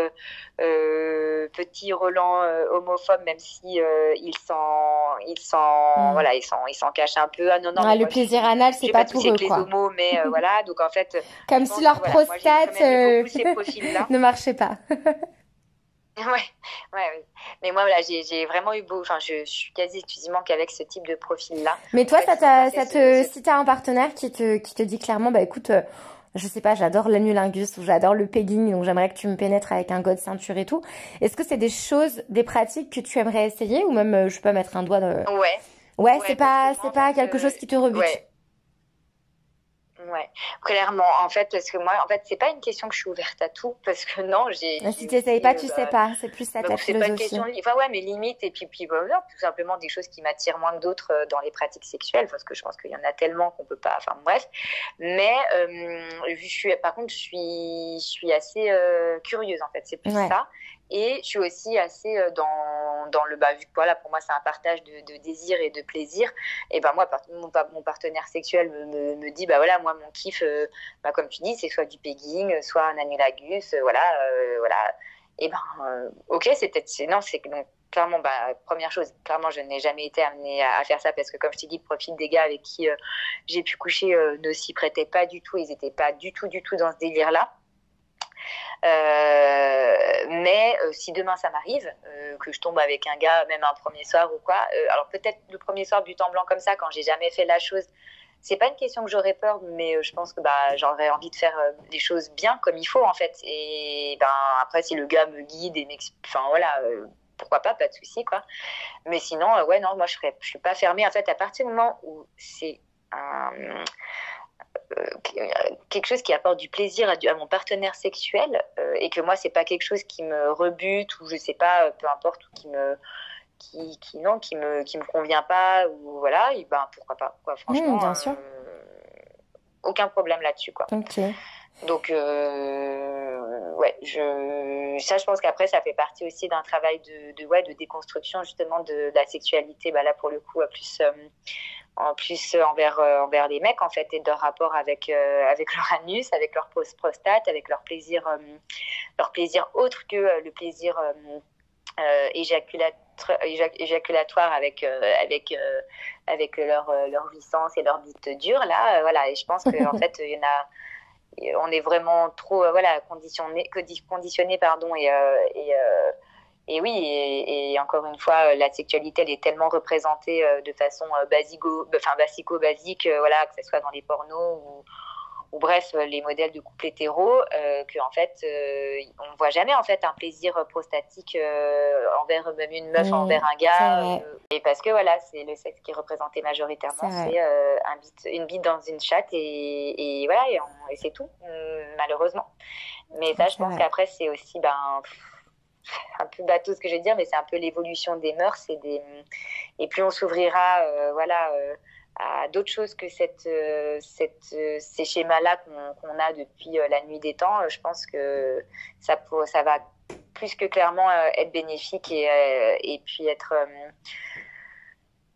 B: euh, petit Roland homophobe même si il s'en il s'en mm. voilà, il s'en il s'en cache un peu.
A: Ah non non. le plaisir anal c'est pas, pour eux
B: quoi. les homos mais voilà, donc en fait
A: comme si leur prostate ne marchait pas.
B: Ouais, ouais, Mais moi, voilà, j'ai vraiment eu beau. Enfin, je, suis quasi exclusivement qu'avec ce type de profil-là.
A: Mais toi, ça, ça te, si t'as un partenaire qui te, qui te dit clairement, bah écoute, euh, je sais pas, j'adore l'anulingus ou j'adore le pegging, donc j'aimerais que tu me pénètres avec un god ceinture et tout. Est-ce que c'est des choses, des pratiques que tu aimerais essayer ou même, euh, je peux mettre un doigt dans...
B: Ouais.
A: Ouais, c'est pas, c'est pas quelque chose qui te rebute.
B: Ouais, clairement. En fait, parce que moi, en fait, c'est pas une question que je suis ouverte à tout, parce que non, j'ai.
A: Si tu n'essayes pas, tu sais pas. C'est plus ça ta philosophie. C'est pas une question.
B: Enfin, ouais, mais limite, et puis, puis voilà, tout simplement des choses qui m'attirent moins que d'autres euh, dans les pratiques sexuelles, parce que je pense qu'il y en a tellement qu'on peut pas. Enfin, bref. Mais euh, je suis, par contre, je suis, je suis assez euh, curieuse, en fait. C'est plus ça. Et je suis aussi assez euh, dans, dans le bah, vu que voilà, pour moi, c'est un partage de, de, désir et de plaisir. Et ben moi, mon, partenaire sexuel me, me, dit bah voilà, moi, mon kiff, euh, bah, comme tu dis, c'est soit du pegging, soit un annulagus, euh, voilà, voilà. Et ben, ok, c'est peut-être, non, c'est donc clairement, bah, première chose, clairement, je n'ai jamais été amenée à, faire ça parce que, comme je t'ai dit, le profil des gars avec qui j'ai pu coucher ne s'y prêtait pas du tout. Ils n'étaient pas du tout, du tout dans ce délire-là. Euh, mais euh, si demain ça m'arrive, euh, que je tombe avec un gars, même un premier soir ou quoi, alors peut-être le premier soir but en blanc comme ça, quand j'ai jamais fait la chose, c'est pas une question que j'aurais peur, mais je pense que bah, j'aurais envie de faire les choses bien comme il faut en fait. Et ben après, si le gars me guide et m'explique, enfin voilà, pourquoi pas, pas de souci quoi. Mais sinon, ouais, non, moi je serais, je suis pas fermée en fait à partir du moment où c'est un quelque chose qui apporte du plaisir à, mon partenaire sexuel euh, et que moi c'est pas quelque chose qui me rebute ou je sais pas euh, peu importe ou qui me qui, qui non qui me qui me convient pas ou voilà et ben pourquoi pas quoi franchement
A: bien sûr.
B: aucun problème là-dessus quoi donc ouais je ça je pense qu'après ça fait partie aussi d'un travail de, de ouais de déconstruction justement de, la sexualité bah là pour le coup à plus en plus euh, envers euh, envers les mecs en fait et leur rapport avec euh, avec leur anus, avec leur prostate, avec leur plaisir leur plaisir autre que le plaisir éjaculatoire avec avec avec leur leur licence et leur bite dure là voilà. Et je pense que en fait il y en a on est vraiment trop voilà conditionné conditionné pardon et, et et oui, et, encore une fois, la sexualité, elle est tellement représentée euh, de façon euh, basico, enfin basico-basique, euh, voilà, que ce soit dans les pornos ou, ou bref les modèles de couple hétéro, euh, que en fait on voit jamais en fait un plaisir prostatique envers même une meuf mmh, envers un gars, et parce que voilà c'est le sexe qui est représenté majoritairement, c'est un une bite dans une chatte et, et voilà et, c'est tout malheureusement. Mais ça, je pense qu'après c'est aussi ben un peu bateau ce que je vais dire, mais c'est un peu l'évolution des mœurs et des et plus on s'ouvrira, euh, voilà, euh, à d'autres choses que cette, euh, cette ces schémas-là qu'on a depuis la nuit des temps. je pense que ça ça va plus que clairement être bénéfique et et puis être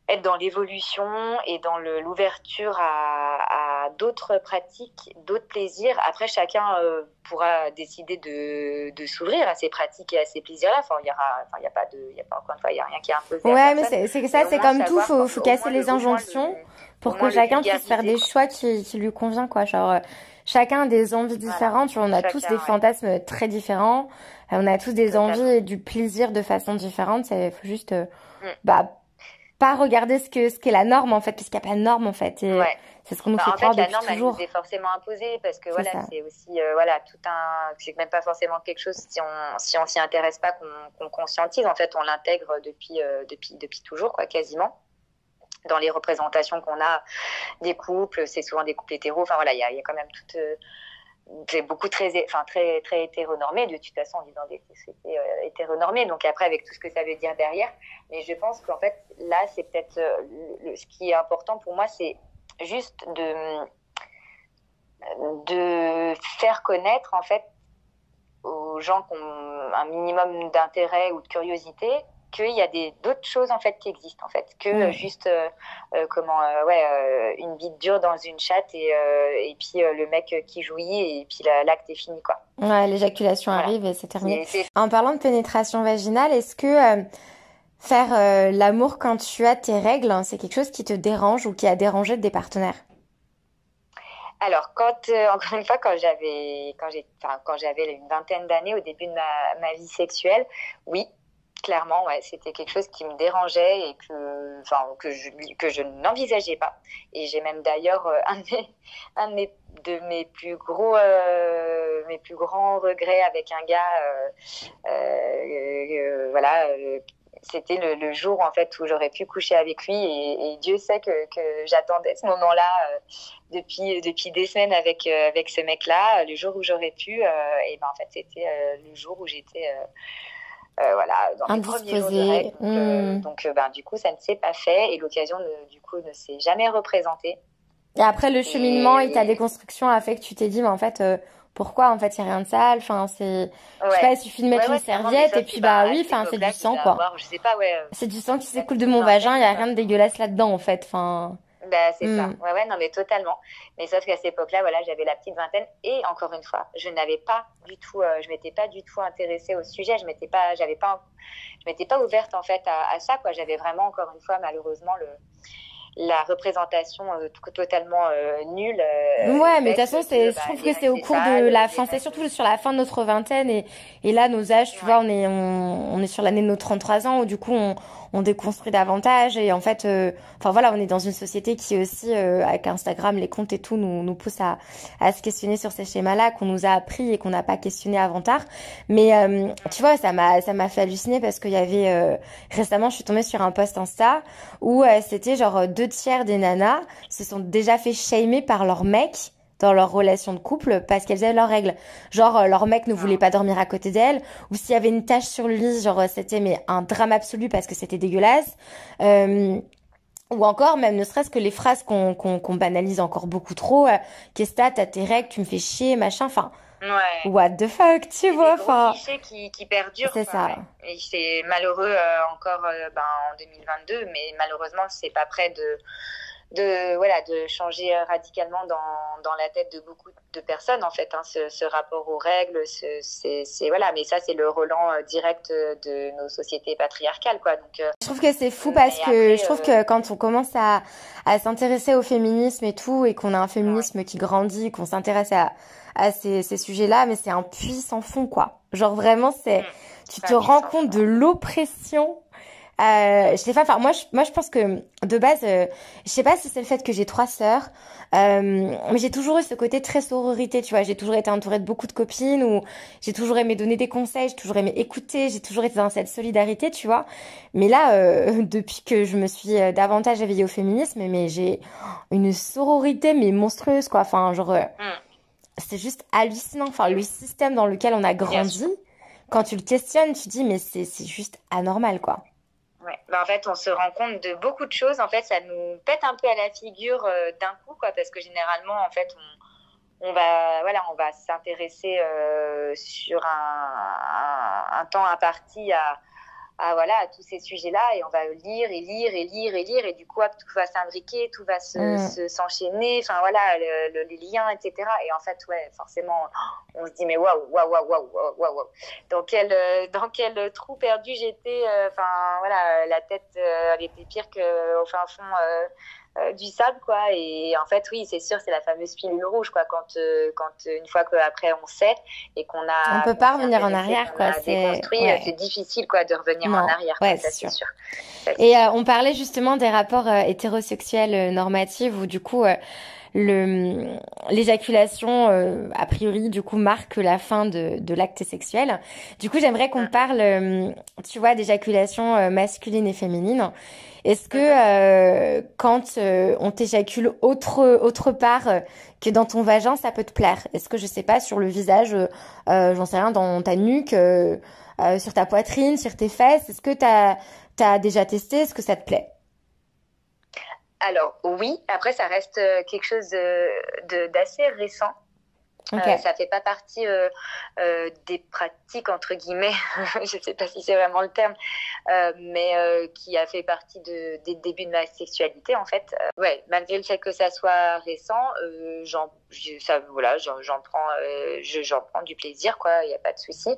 B: être dans l'évolution et dans l'ouverture à, à d'autres pratiques, d'autres plaisirs. Après, chacun euh, pourra décider de, de s'ouvrir à ces pratiques et à ces plaisirs-là. Enfin, il y aura, enfin, il y a pas de, il y a pas encore une fois, il y a rien qui est imposé.
A: Ouais, mais c'est ça, c'est comme tout, faut, faut casser les injonctions pour que chacun puisse faire des choix qui, qui lui convient, quoi. Genre, chacun a des envies différentes. Tu vois, on a tous des fantasmes très différents. On a tous des envies et du plaisir de façon différente. Il faut juste, mm. bah, pas regarder ce que ce qu'est la norme en fait, parce qu'il n'y a pas de norme en fait. Et C'est ce qu'on nous bah, fait croire fait, la norme, toujours.
B: Elle est forcément imposée parce que voilà, c'est aussi euh, voilà tout un, c'est même pas forcément quelque chose si on si on s'y intéresse pas qu'on conscientise. En fait, on l'intègre depuis euh, depuis depuis toujours quoi, quasiment dans les représentations qu'on a des couples, c'est souvent des couples hétéros. Enfin voilà, il y a, y a, quand même toute euh, c'est beaucoup très, enfin, très, très hétéronormé. De toute façon, on vit dans des sociétés euh, hétéronormées. Donc après, avec tout ce que ça veut dire derrière. Mais je pense qu'en fait, là, c'est peut-être euh, ce qui est important pour moi, c'est juste de, de faire connaître, en fait, aux gens qui ont un minimum d'intérêt ou de curiosité qu'il y a d'autres choses en fait qui existent en fait que juste euh, euh, comment euh, ouais une bite dure dans une chatte et, et puis le mec qui jouit et puis l'acte est fini quoi.
A: Ouais, l'éjaculation arrive et c'est terminé. En parlant de pénétration vaginale, est-ce que faire l'amour quand tu as tes règles, hein, c'est quelque chose qui te dérange ou qui a dérangé des partenaires?
B: Alors, quand, encore une fois, quand j'avais, quand j'ai, enfin, quand j'avais une vingtaine d'années au début de ma, ma vie sexuelle, oui, clairement, ouais, c'était quelque chose qui me dérangeait et que, enfin, que je, que je n'envisageais pas. Et j'ai même d'ailleurs euh, un, de mes, un de mes, plus gros, euh, mes plus grands regrets avec un gars, euh, voilà, c'était le, jour en fait où j'aurais pu coucher avec lui et, Dieu sait que, que j'attendais ce moment-là depuis depuis des semaines avec avec ce mec-là. Le jour où j'aurais pu, et ben en fait c'était le jour où j'étais voilà, dans les premiers jours de règles. Donc, euh, hmm. euh, ben, du coup, ça ne s'est pas fait et l'occasion, du coup, ne s'est jamais représentée.
A: Et après, le cheminement et, ta déconstruction a fait que tu t'es dit, mais en fait, pourquoi en fait il n'y a rien de sale? Enfin c'est je sais pas il suffit de mettre une serviette et puis bah, oui enfin c'est du sang quoi c'est du sang qui s'écoule de mon vagin il y a rien de dégueulasse là-dedans en fait enfin
B: bah, c'est ça. Mm. Ouais, ouais, non, mais totalement. Mais sauf qu'à cette époque-là, voilà, j'avais la petite vingtaine et encore une fois, je n'avais pas du tout, euh, je m'étais pas du tout intéressée au sujet. Je m'étais pas, j'avais pas, je m'étais pas ouverte en fait à, à ça, quoi. J'avais vraiment encore une fois, malheureusement, le, la représentation euh, totalement euh, nulle.
A: Euh, ouais, mais de toute façon, c'est, je trouve bah, que c'est au cours de la fin, c'est surtout sur la fin de notre vingtaine et, et là, nos âges, tu vois, on est, on, on est sur l'année de nos 33 ans où du coup, on, on déconstruit davantage et en fait, enfin voilà, on est dans une société qui aussi, avec Instagram, les comptes et tout, nous, nous pousse à, à se questionner sur ces schémas-là qu'on nous a appris et qu'on n'a pas questionné avant tard. Mais tu vois, ça m'a, ça m'a fait halluciner parce qu'il y avait, récemment, je suis tombée sur un post Insta où c'était genre deux deux tiers des nanas se sont déjà fait shamer par leur mec dans leur relation de couple parce qu'elles avaient leurs règles. Genre, euh, leur mec ne voulait pas dormir à côté d'elle, ou s'il y avait une tache sur le lit, genre, euh, c'était mais un drame absolu parce que c'était dégueulasse. Euh, ou encore, même ne serait-ce que les phrases qu'on qu'on banalise encore beaucoup trop. Qu'est-ce que t'as, tes règles, tu me fais chier, machin. Enfin,
B: Ouais.
A: What the fuck, tu vois,
B: enfin. clichés qui, qui perdurent.
A: C'est ça.
B: Et c'est malheureux euh, encore euh, ben, en 2022, mais malheureusement, c'est pas prêt de, de, voilà, de changer euh, radicalement dans, dans la tête de beaucoup de personnes, en fait, hein, ce, ce, rapport aux règles. C'est, voilà, mais ça, c'est le relan direct de nos sociétés patriarcales, quoi. Donc,
A: je trouve que c'est fou parce que je trouve que quand on commence à, à s'intéresser au féminisme et tout, et qu'on a un féminisme qui grandit, qu'on s'intéresse à à ces, ces sujets-là, mais c'est un puits sans fond, quoi. Genre vraiment, c'est, mm. tu te rends compte de l'oppression. Euh, je sais pas, enfin moi, je, moi je pense que de base, euh, je sais pas si c'est le fait que j'ai trois sœurs, euh, mais j'ai toujours eu ce côté très sororité, tu vois. J'ai toujours été entourée de beaucoup de copines, ou j'ai toujours aimé donner des conseils, j'ai toujours aimé écouter, j'ai toujours été dans cette solidarité, tu vois. Mais là, euh, depuis que je me suis euh, davantage éveillée au féminisme, mais j'ai une sororité mais monstrueuse, quoi. Enfin, genre. Mm c'est juste hallucinant. Enfin, le système dans lequel on a grandi, quand tu le questionnes, tu dis, mais c'est juste anormal, quoi.
B: En fait, on se rend compte de beaucoup de choses. En fait, ça nous pète un peu à la figure euh, d'un coup, quoi, parce que généralement, en fait, on, on va, voilà, on va s'intéresser euh, sur un, un, un, temps imparti à, à voilà à tous ces sujets-là et on va lire et lire et lire et lire et du coup tout va s'imbriquer, tout va se, s'enchaîner, enfin voilà le, les liens etc. Et en fait ouais forcément on se dit mais waouh waouh waouh waouh waouh dans quel dans quel trou perdu j'étais, euh, enfin voilà la tête euh, elle était pire que au fin fond euh, du sable, quoi. Et en fait, oui, c'est sûr, c'est la fameuse pilule rouge, quoi. Quand, euh, quand une fois qu'après on sait et qu'on a.
A: On peut pas revenir en arrière, quoi.
B: C'est c'est difficile, quoi, de revenir en arrière.
A: Ouais, c'est sûr. sûr. Et on parlait justement des rapports hétérosexuels normatifs où du coup l'éjaculation euh, a priori du coup marque la fin de, de l'acte sexuel. Du coup, j'aimerais qu'on parle euh, tu vois d'éjaculation euh, masculine et féminine. Est-ce que quand on t'éjacule autre autre part que dans ton vagin, ça peut te plaire? Est-ce que je sais pas sur le visage j'en sais rien dans ta nuque sur ta poitrine, sur tes fesses, est-ce que tu as as déjà testé? Est-ce que ça te plaît?
B: Alors oui, après ça reste euh, quelque chose d'assez récent. Euh, okay. ça fait pas partie euh, euh, des pratiques entre guillemets, je sais pas si c'est vraiment le terme, euh, mais euh, qui a fait partie de, des débuts de ma sexualité en fait. ouais, malgré le fait que ça soit récent, j'en, ça voilà, j'en prends, j'en prends du plaisir quoi, il y a pas de souci.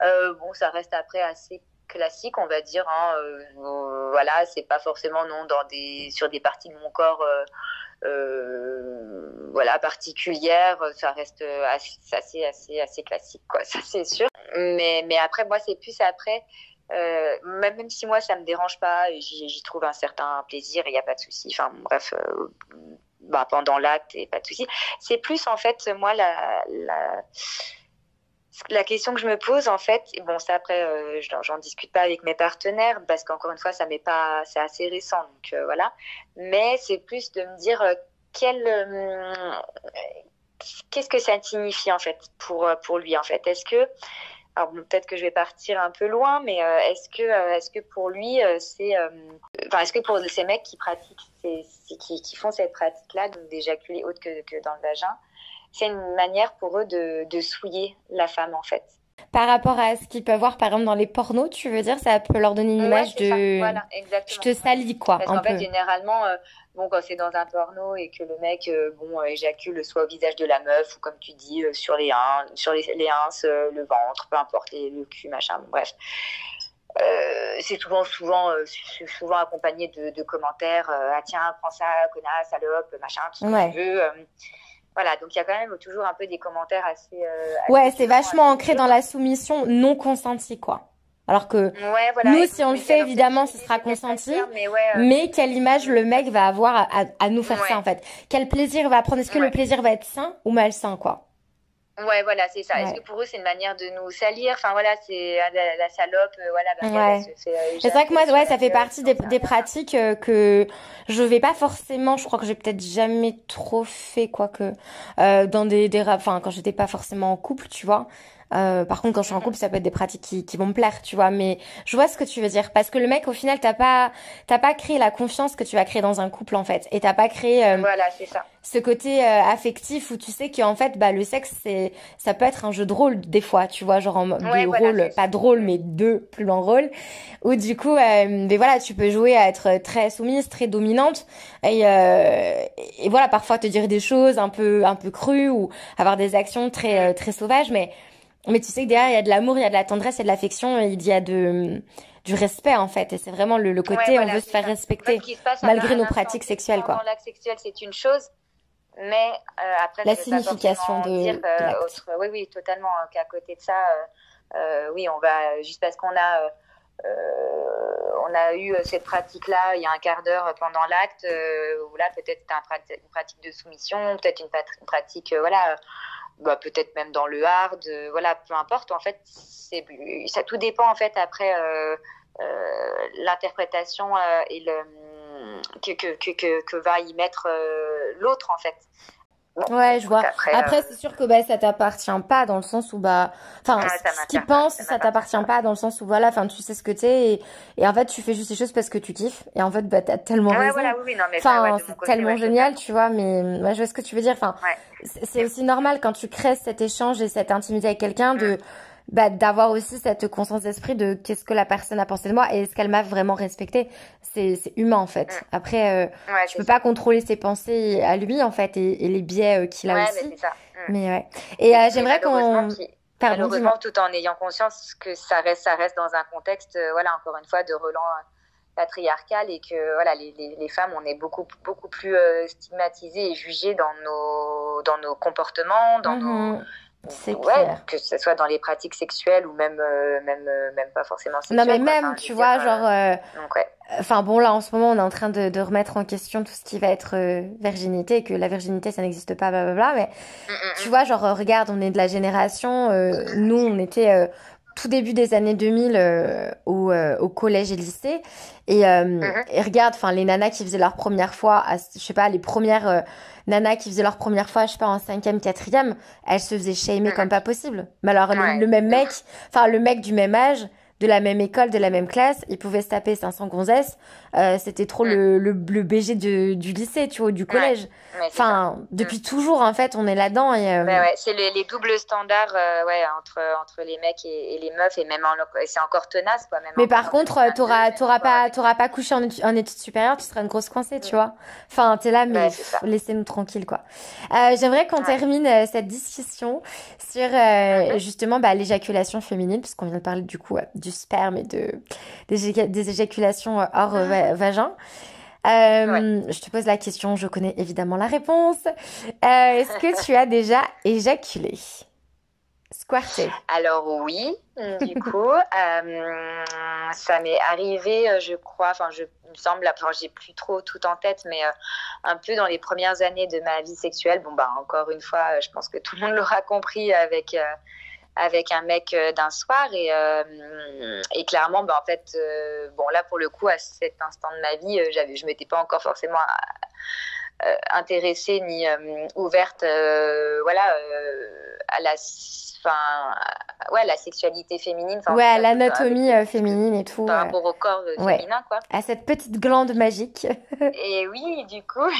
B: bon, ça reste après assez classique, on va dire. Hein, euh, voilà, c'est pas forcément non dans des sur des parties de mon corps. Euh, euh, voilà particulières ça reste assez assez assez classique quoi ça c'est sûr mais mais après moi c'est plus après euh, même si moi ça me dérange pas j'y trouve un certain plaisir il n'y a pas de souci enfin bref bah, pendant l'acte et pas de souci c'est plus en fait moi la la question que je me pose en fait, et bon ça après euh, j'en discute pas avec mes partenaires parce qu'encore une fois ça m'est pas, c'est assez récent donc euh, voilà, mais c'est plus de me dire euh, quel, qu'est-ce que ça signifie en fait pour pour lui en fait, est-ce que alors peut-être que je vais partir un peu loin, mais est-ce que est-ce que pour lui c'est, enfin est-ce que pour ces mecs qui pratiquent, qui font cette pratique-là, donc d'éjaculer autre que, que dans le vagin, c'est une manière pour eux de, de souiller la femme en fait.
A: Par rapport à ce qu'ils peuvent voir par exemple dans les pornos, tu veux dire ça peut leur donner une image de
B: voilà, exactement.
A: je te salis quoi
B: Parce qu'en fait généralement euh, bon quand c'est dans un porno et que le mec euh, bon euh, éjacule soit au visage de la meuf ou comme tu dis sur les uns sur les, les le ventre, peu importe le cul machin, bref. c'est souvent souvent souvent accompagné de, de commentaires ah tiens prends ça connasse salope machin tout ce que tu veux voilà, donc il y a quand même toujours un peu des commentaires assez. Euh,
A: ouais, c'est vachement ancré dans la soumission non consentie, quoi. Alors que nous, si on le fait, évidemment, ce sera consenti. mais, ouais, euh, mais, quelle image le mec va avoir à, à nous faire ça, en fait Quel plaisir il va prendre Est-ce que le plaisir va être sain ou malsain, quoi
B: Ouais, voilà, c'est ça. Est-ce que pour eux, c'est une manière de nous salir? Enfin, voilà, c'est ah, la, salope, euh, voilà.
A: Bah, ouais. c'est vrai que moi, ouais, ça fait partie des, des pratiques euh, que je vais pas forcément. Je crois que j'ai peut-être jamais trop fait, quoi que euh, dans des, des, enfin, quand j'étais pas forcément en couple, tu vois. Euh, par contre, quand je suis en couple, ça peut être des pratiques qui, qui vont me plaire, tu vois. Mais je vois ce que tu veux dire parce que le mec, au final, t'as pas, t'as pas créé la confiance que tu vas créer dans un couple en fait, et t'as pas créé.
B: Euh, voilà, c'est ça.
A: Ce côté euh, affectif où tu sais qu'en fait, bah le sexe, c'est, ça peut être un jeu de rôle des fois, tu vois, genre en mode rôle, pas drôle, mais deux plus long rôle, où du coup, mais voilà, tu peux jouer à être très soumise, très dominante, et, et voilà, parfois te dire des choses un peu, un peu crues ou avoir des actions très, très sauvages, mais mais tu sais que derrière, il y a de l'amour, il y a de la tendresse, il y a de l'affection, il y a de, du respect, en fait. Et c'est vraiment le, le côté, on veut se faire respecter, malgré nos pratiques sexuelles, quoi.
B: L'acte sexuel, c'est une chose, mais euh, après,
A: la signification de,
B: dire,
A: euh,
B: autre, oui, oui, totalement. Hein, qu'à côté de ça, euh, euh, oui, on va juste parce qu'on a, euh, on a eu cette pratique-là il y a un quart d'heure pendant l'acte, où là, peut-être une pratique de soumission, peut-être une, une, pratique, voilà bah, peut-être même dans le hard, euh, voilà, peu importe. En fait, c'est ça tout dépend en fait après euh, euh, l'interprétation et le que, que, que, que, va y mettre l'autre en fait.
A: Ouais, je vois. Après, c'est sûr que bah, ça t'appartient pas dans le sens où bah, enfin, ce qu'ils pensent, ça t'appartient pas dans le sens où voilà, enfin, tu sais ce que t'es et, et en fait, tu fais juste les choses parce que tu kiffes et en fait, bah, t'as tellement
B: ouais,
A: raison.
B: Voilà, oui, non, mais
A: enfin, c'est tellement génial, tu vois, mais ouais, je vois ce que tu veux dire. Enfin, c'est aussi normal quand tu crées cet échange et cette intimité avec quelqu'un de bah, d'avoir aussi cette conscience d'esprit de qu'est-ce que la personne a pensé de moi et est-ce qu'elle m'a vraiment respecté c'est humain en fait mm. après euh, ouais, je peux pas contrôler ses pensées à lui en fait et, et les biais euh, qu'il a
B: ouais,
A: aussi
B: mais, ça. Mm.
A: mais ouais et euh, j'aimerais qu'on
B: Pardon, malheureusement tout en ayant conscience que ça reste ça reste dans un contexte euh, voilà encore une fois de relance patriarcale et que voilà les, les, les, femmes on est beaucoup beaucoup plus stigmatisées et jugées dans nos dans nos comportements dans nos
A: Mhm. C'est
B: ouais, que ce soit dans les pratiques sexuelles ou même euh, même euh, même pas forcément sexuelles.
A: Non, mais
B: quoi.
A: même,
B: Enfin,
A: tu vois,
B: dire,
A: genre.
B: euh, donc ouais.
A: Enfin bon, là en ce moment, on est en train de, de remettre en question tout ce qui va être euh, virginité, que la virginité, ça n'existe pas, blablabla. Mais
B: Mm, mm,
A: tu vois, genre, regarde, on est de la génération, euh, nous, on était euh, tout début des années 2000 euh, au, euh, au collège et lycée. Et, euh,
B: Mhm.
A: et regarde, enfin, les nanas qui faisaient leur première fois, à- je sais pas, les premières nanas qui faisaient leur première fois, je sais pas, en cinquième, quatrième, elles se faisaient shamer
B: Mhm.
A: comme pas possible. Mais alors, le,
B: Ouais,
A: le même mec, enfin, le mec du même âge, de la même école, de la même classe, il pouvait se taper 500 gonzesses. Euh, c'était trop
B: Mm.
A: le, le, le BG de- du lycée, tu vois, du collège.
B: Ouais, ça.
A: Enfin, depuis toujours, en fait, on est là-dedans. Et, euh,
B: Ouais, ouais, c'est les, les doubles standards euh, ouais, entre, entre les mecs et, et les meufs, et même en, et c'est encore tenace, quoi. Même
A: Mais
B: en-
A: par contre,
B: 2022,
A: t'auras, t'auras pas, t'auras pas couché en, en études supérieures, tu seras une grosse coincée, tu vois. Enfin, t'es là, mais pff, laissez-nous tranquilles, quoi. Euh, j'aimerais qu'on termine euh, cette discussion sur euh,
B: Mhm.
A: justement bah, l'éjaculation féminine, puisqu'on vient de parler du coup euh, du sperme et de des, éja- des éjaculations euh, hors euh, va- vagin. Euh, Je te pose la question, je connais évidemment la réponse. Euh, est-ce que tu as déjà éjaculé? Squirté.
B: Alors oui, du coup, euh, ça m'est arrivé, euh, je crois, enfin, je il me semble, enfin, j'ai plus trop tout en tête, mais euh, un peu dans les premières années de ma vie sexuelle. Bon, bah, encore une fois, euh, je pense que tout le monde l'aura compris avec, euh, avec un mec euh, d'un soir. Et, euh, et clairement, bah, en fait, euh, bon, là, pour le coup, à cet instant de ma vie, j'avais, je m'étais pas encore forcément intéressée ni euh, ouverte, euh, voilà, euh, à la enfin ouais la sexualité féminine
A: Ouais, l'anatomie euh, féminine et tout.
B: par
A: euh,
B: rapport au corps euh,
A: Ouais.
B: féminin quoi
A: à cette petite glande magique.
B: et oui du coup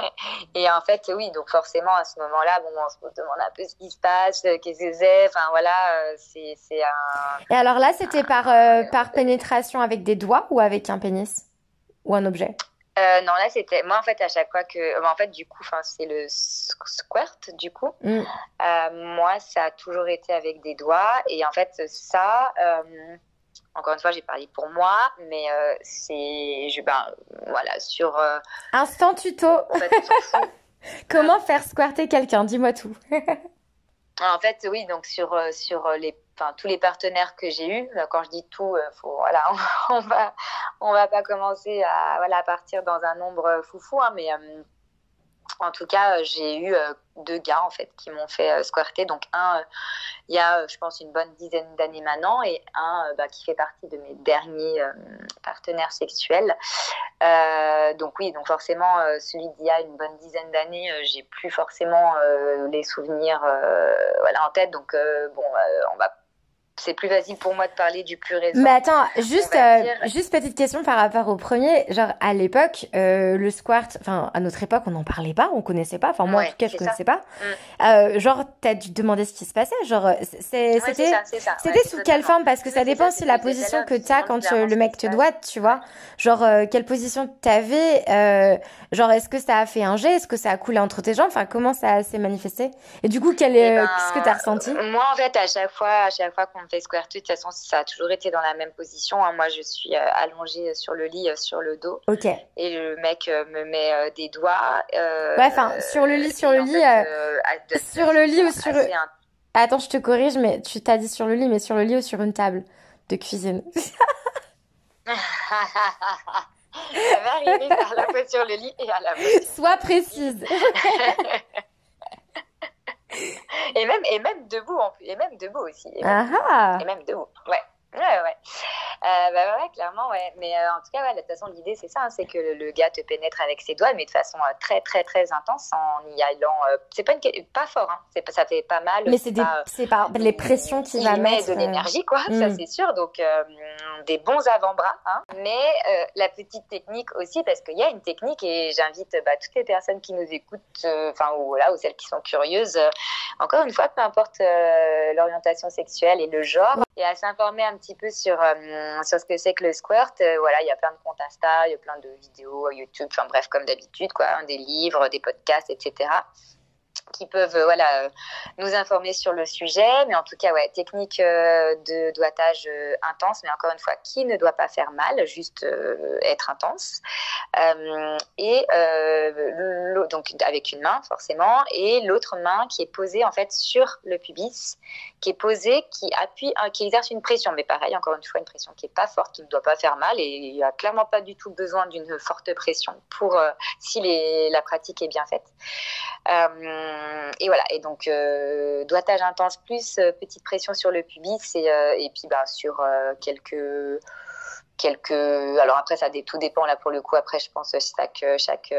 B: et en fait oui donc forcément à ce moment-là bon on se demande un peu ce qui se passe euh, qu'est-ce que c'est enfin voilà euh, c'est c'est un
A: Et alors là, c'était par, euh, par pénétration avec des doigts ou avec un pénis? Ou un objet?
B: Euh, non là c'était moi en fait à chaque fois que euh, en fait du coup c'est le squirt du coup
A: Mm.
B: Euh, moi ça a toujours été avec des doigts et en fait ça euh, encore une fois j'ai parlé pour moi mais c'est je ben voilà sur
A: Instant tuto.
B: en fait.
A: Comment faire squirter quelqu'un? Dis-moi tout.
B: En fait, oui, donc sur, euh, sur euh, les, enfin, tous les partenaires que j'ai eus, euh, quand je dis tout, faut, voilà, on, va, on va pas commencer à, voilà, partir dans un nombre foufou, hein, mais en tout cas, euh, j'ai eu euh, deux gars en fait qui m'ont fait euh, squirter. Donc un, il y a, je pense, une bonne dizaine d'années maintenant, et un bah, qui fait partie de mes derniers partenaires sexuels. Donc oui, donc forcément, celui d'il y a une bonne dizaine d'années, j'ai plus forcément les souvenirs voilà en tête. Donc bon, on va, c'est plus facile pour moi de parler du plus récent.
A: Mais attends, juste, euh,
B: dire-
A: juste petite question par rapport au premier. Genre, à l'époque, euh, le squirt, enfin, à notre époque, on n'en parlait pas, on connaissait pas. Enfin, moi, en
B: Ouais,
A: tout cas, je connaissais pas.
B: Mm.
A: Euh, genre, t'as dû demander ce qui se passait. Genre,
B: Ouais,
A: c'était,
B: Ouais,
A: sous
B: totalement.
A: quelle forme? Parce que ça dépend si la position que t'as quand le mec te doit, tu vois. Genre, quelle position t'avais? Genre, est-ce que ça a fait un jet? Est-ce que ça a coulé entre tes jambes? Enfin, comment ça s'est manifesté? Et du coup, quel
B: Eh
A: est,
B: ben,
A: qu'est-ce que t'as ressenti?
B: Moi, en fait, à chaque fois, à chaque fois qu'on fait squirter, de toute façon, ça a toujours été dans la même position. hein. Moi, je suis euh, allongée sur le lit, euh, sur le dos,
A: Ok.
B: et le mec euh, me met euh, des doigts. euh,
A: Ouais, enfin, sur le lit, sur le lit,
B: fait,
A: euh,
B: euh,
A: sur le lit ou sur- Attends, je te corrige, mais tu t'as dit sur le lit, mais sur le lit ou sur une table de cuisine?
B: Ça m'est arrivé à la fois sur le lit et à la fois.
A: Sois précise.
B: Et même, et même debout, en plus. Et même debout aussi. Et même,
A: Ah ah.
B: et même debout. Ouais. Ouais, ouais. Euh, bah ouais, clairement, ouais. Mais euh, en tout cas, ouais, de toute façon, l'idée, c'est ça, hein, c'est que le, le gars te pénètre avec ses doigts, mais de façon euh, très, très, très intense, en y allant. c'est pas, une... pas fort, hein. C'est pas... ça fait pas mal.
A: Mais c'est des,
B: pas-
A: c'est par les pressions qu'il
B: il
A: va
B: met
A: mettre.
B: de l'énergie, quoi, ça
A: Mm.
B: c'est sûr. Donc, des bons avant-bras. Hein. Mais la petite technique aussi, parce qu'il y a une technique et j'invite bah, toutes les personnes qui nous écoutent, enfin, ou, voilà, ou celles qui sont curieuses, encore une fois, peu importe l'orientation sexuelle et le genre, et à s'informer un petit peu sur, euh, sur ce que c'est que le squirt. Euh, voilà, il y a plein de comptes Insta, il y a plein de vidéos YouTube, enfin bref, comme d'habitude, quoi, hein, des livres, des podcasts, etc. qui peuvent euh, voilà, euh, nous informer sur le sujet. Mais en tout cas, ouais, technique euh, de doigtage intense, mais encore une fois, qui ne doit pas faire mal, juste être intense. et donc avec une main, forcément, et l'autre main qui est posée en fait sur le pubis, qui est posée, qui appuie, qui exerce une pression. Mais pareil, encore une fois, une pression qui n'est pas forte, qui ne doit pas faire mal. Et il n'y a clairement pas du tout besoin d'une forte pression pour si les, la pratique est bien faite. Euh, et voilà, et donc euh, doigtage intense plus euh, petite pression sur le pubis et, puis bah, sur quelques quelques alors après ça tout dépend là pour le coup après je pense chaque chaque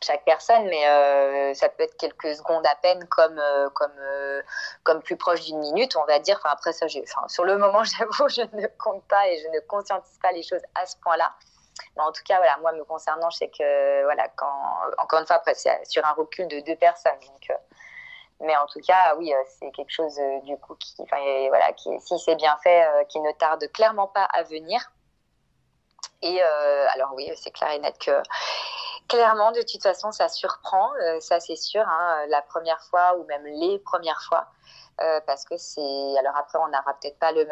B: chaque personne, mais ça peut être quelques secondes à peine, comme comme comme plus proche d'une minute, on va dire. Enfin après ça, sur le moment, j'avoue, je ne compte pas et je ne conscientise pas les choses à ce point-là. Mais en tout cas, voilà, moi me concernant, je sais que voilà, quand encore une fois, après c'est sur un recul de deux personnes, donc. Euh, mais en tout cas, oui, euh, c'est quelque chose euh, du coup qui, voilà, qui, si c'est bien fait, qui ne tarde clairement pas à venir. Et alors oui, c'est clair et net que clairement, de toute façon, ça surprend, ça c'est sûr. Hein, la première fois ou même les premières fois, euh, parce que c'est alors après on n'aura peut-être pas le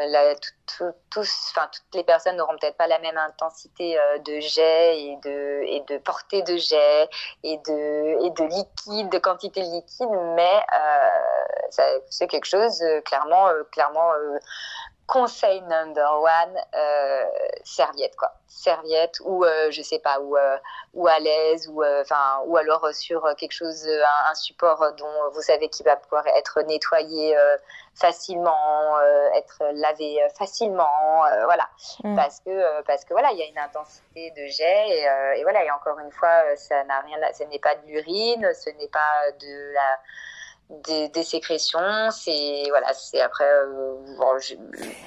B: enfin toutes les personnes n'auront peut-être pas la même intensité euh, de jet et de et de portée de jet et de et de liquide de quantité de liquide. Mais euh, c'est quelque chose clairement clairement conseil number one, euh, serviette quoi. Serviette ou euh, je sais pas ou euh, ou à l'aise ou enfin ou alors sur quelque chose un, support dont vous savez qu'il va pouvoir être nettoyé facilement, être lavé facilement, voilà. Mm. Parce que parce que voilà il y a une intensité de jet et, et voilà et encore une fois ça n'a rien, ce n'est pas de l'urine, ce n'est pas de la des, sécrétions. C'est voilà, c'est après. Euh,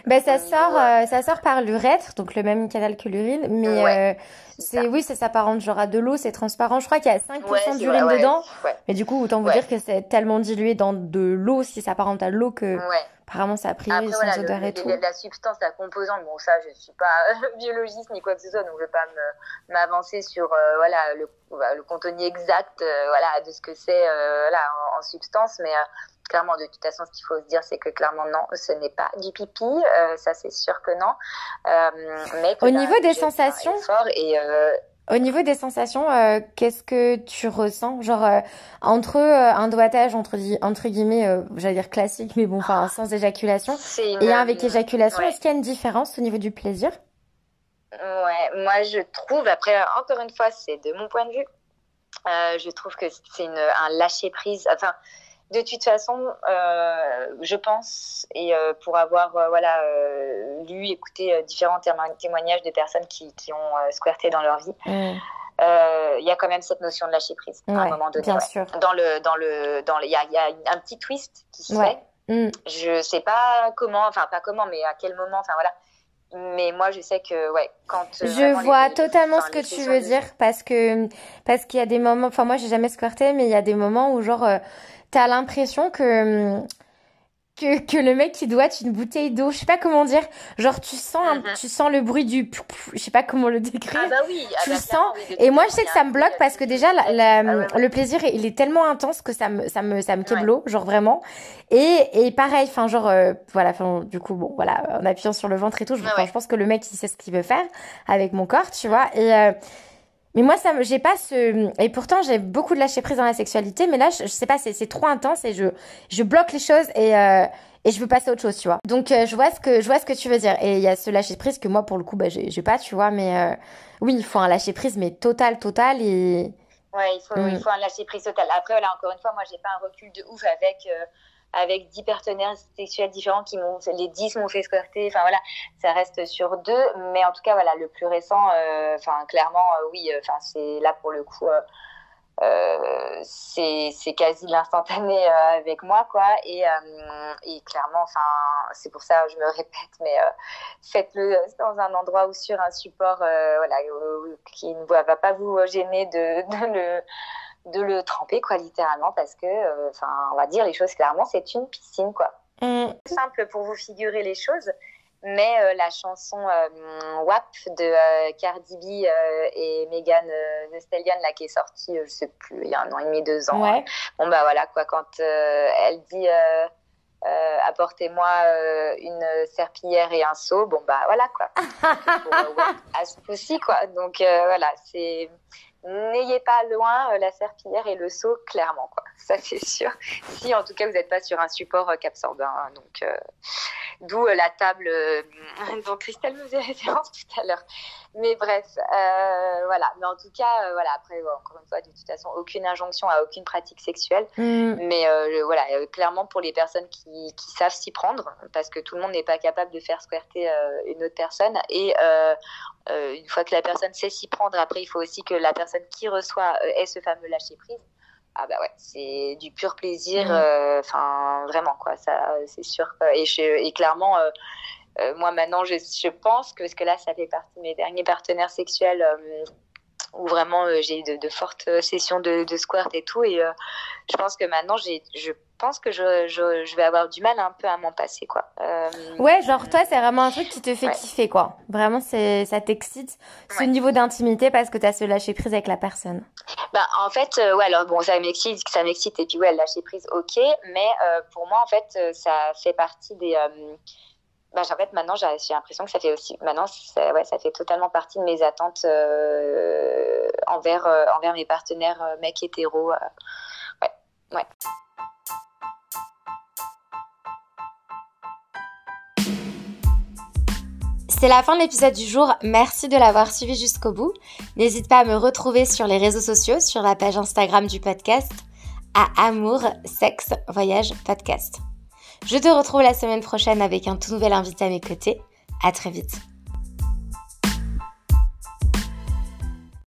A: ben, ça sort, euh, ça sort par l'urètre, donc le même canal que l'urine, mais euh, c'est oui, ça s'apparente genre à de l'eau, c'est transparent. Je crois qu'il y a 5% d'urine dedans, mais du coup autant vous dire que c'est tellement dilué dans de l'eau si ça s'apparente à l'eau que Apparemment, ça a pris sans voilà, odeur et tout.
B: La substance, la composante, bon, ça, je ne suis pas biologiste ni quoi que ce soit, donc je ne vais pas m'avancer sur euh, voilà, le, bah, le, contenu exact euh, voilà, de ce que c'est euh, voilà, en, substance, mais clairement, de toute façon, ce qu'il faut se dire, c'est que clairement, non, ce n'est pas du pipi, ça, c'est sûr que non.
A: mais Au niveau des sensations.
B: Et,
A: au niveau des sensations, euh, qu'est-ce que tu ressens? Genre, euh, entre euh, un doigtage, entre, entre guillemets, j'allais dire classique, mais bon, enfin, sans éjaculation, et un avec éjaculation, est-ce qu'il y a une différence au niveau du plaisir?
B: Ouais, moi je trouve, après, encore une fois, c'est de mon point de vue, je trouve que c'est un lâcher-prise. Enfin, de toute façon, euh, je pense, et euh, pour avoir euh, voilà, lu, écouté différents témoignages de personnes qui, qui ont squirté dans leur vie, mm. il y a quand même cette notion de lâcher prise à un moment donné.
A: Bien sûr.
B: Dans le, dans le, dans il y a, y a, un petit twist qui se fait. Mm. Je sais pas comment, enfin pas comment, mais à quel moment, enfin voilà mais moi je sais que ouais quand
A: je vois totalement ce que tu veux dire parce que parce qu'il y a des moments enfin moi j'ai jamais squirté mais il y a des moments où genre t'as l'impression que, que que le mec qui doit une bouteille d'eau, je sais pas comment dire, genre tu sens mhm. tu sens le bruit du je sais pas comment le décrire.
B: Ah bah oui,
A: ah tu bah sens. et moi je sais que ça me bloque parce que déjà ah le plaisir il est tellement intense que ça me ça me ça me keblo, genre vraiment. Et et pareil, enfin genre euh, voilà, enfin du coup bon voilà, en appuyant sur le ventre et tout, je, je pense que le mec il sait ce qu'il veut faire avec mon corps, tu vois. Et euh, mais moi, ça, j'ai pas ce, et pourtant, j'ai beaucoup de lâcher prise dans la sexualité, mais là, je, sais pas, c'est trop intense et je, je bloque les choses et, euh, et je veux passer à autre chose, tu vois. Donc, euh, je vois ce que, je vois ce que tu veux dire. Et il y a ce lâcher prise que moi, pour le coup, bah, j'ai pas, tu vois, mais euh, oui, il faut un lâcher prise, mais total, total et.
B: Ouais, il faut, il mm. faut un lâcher prise total. Après, voilà, encore une fois, moi, j'ai pas un recul de ouf avec avec 10 partenaires sexuels différents qui m'ont les 10 m'ont fait squirter enfin voilà ça reste sur deux. Mais en tout cas voilà le plus récent euh, enfin clairement euh, oui euh, enfin c'est là pour le coup c'est quasi l'instantané avec moi quoi. Et, clairement enfin c'est pour ça je me répète mais faites-le dans un endroit ou sur un support voilà qui ne va pas vous gêner de le de le tremper, quoi, littéralement, parce que, euh, enfin, on va dire les choses clairement, c'est une piscine, quoi. Mm. Simple pour vous figurer les choses, mais la chanson WAP de Cardi B et Megan Thee Stallion là qui est sortie, je sais plus, il y a un an et demi, deux ans.
A: Ouais.
B: Bon bah voilà quoi, quand elle dit euh, apportez-moi euh, une serpillière et un seau. Bon, bah voilà quoi. à ce coup-ci, quoi. Donc euh, voilà, c'est. N'ayez pas loin la serpillière et le seau, clairement, quoi. Ça, c'est sûr. Si, en tout cas, vous n'êtes pas sur un support capsordin. Hein, donc, D'où euh, la table euh, dont Christelle faisait référence tout à l'heure. Mais bref, euh, voilà. Mais en tout cas, voilà. Après, encore une fois, de toute façon, aucune injonction à aucune pratique sexuelle. Mm. Mais voilà, clairement pour les personnes qui, qui savent s'y prendre, parce que tout le monde n'est pas capable de faire squirter une autre personne. Et une fois que la personne sait s'y prendre, après, il faut aussi que la personne qui reçoit ait ce fameux lâcher prise ah bah ouais, c'est du pur plaisir, euh, enfin vraiment quoi, ça c'est sûr. Et, et clairement, euh, euh, moi maintenant, je, je, pense que parce que là, ça fait partie de mes derniers partenaires sexuels où vraiment j'ai eu de, fortes sessions de, de, squirt et tout, et je pense que maintenant, j'ai, je pense que je, je, je, vais avoir du mal un peu à m'en passer quoi.
A: ouais, genre toi, c'est vraiment un truc qui te fait kiffer quoi. Vraiment, c'est ça t'excite ce niveau d'intimité parce que tu as ce lâcher prise avec la personne.
B: Bah, en fait, euh, ouais, alors bon, ça m'excite, ça m'excite, et puis ouais, lâcher prise, ok, mais euh, pour moi, en fait, euh, ça fait partie des. Bah, en fait, maintenant, j'ai l'impression que ça fait aussi. Maintenant, ça, ouais, ça fait totalement partie de mes attentes envers, envers mes partenaires mecs hétéros. ouais, ouais.
A: C'est la fin de l'épisode du jour, merci de l'avoir suivi jusqu'au bout. N'hésite pas à me retrouver sur les réseaux sociaux, sur la page Instagram du podcast, à Amour, Sexe, Voyage, Podcast. Je te retrouve la semaine prochaine avec un tout nouvel invité à mes côtés. À très vite.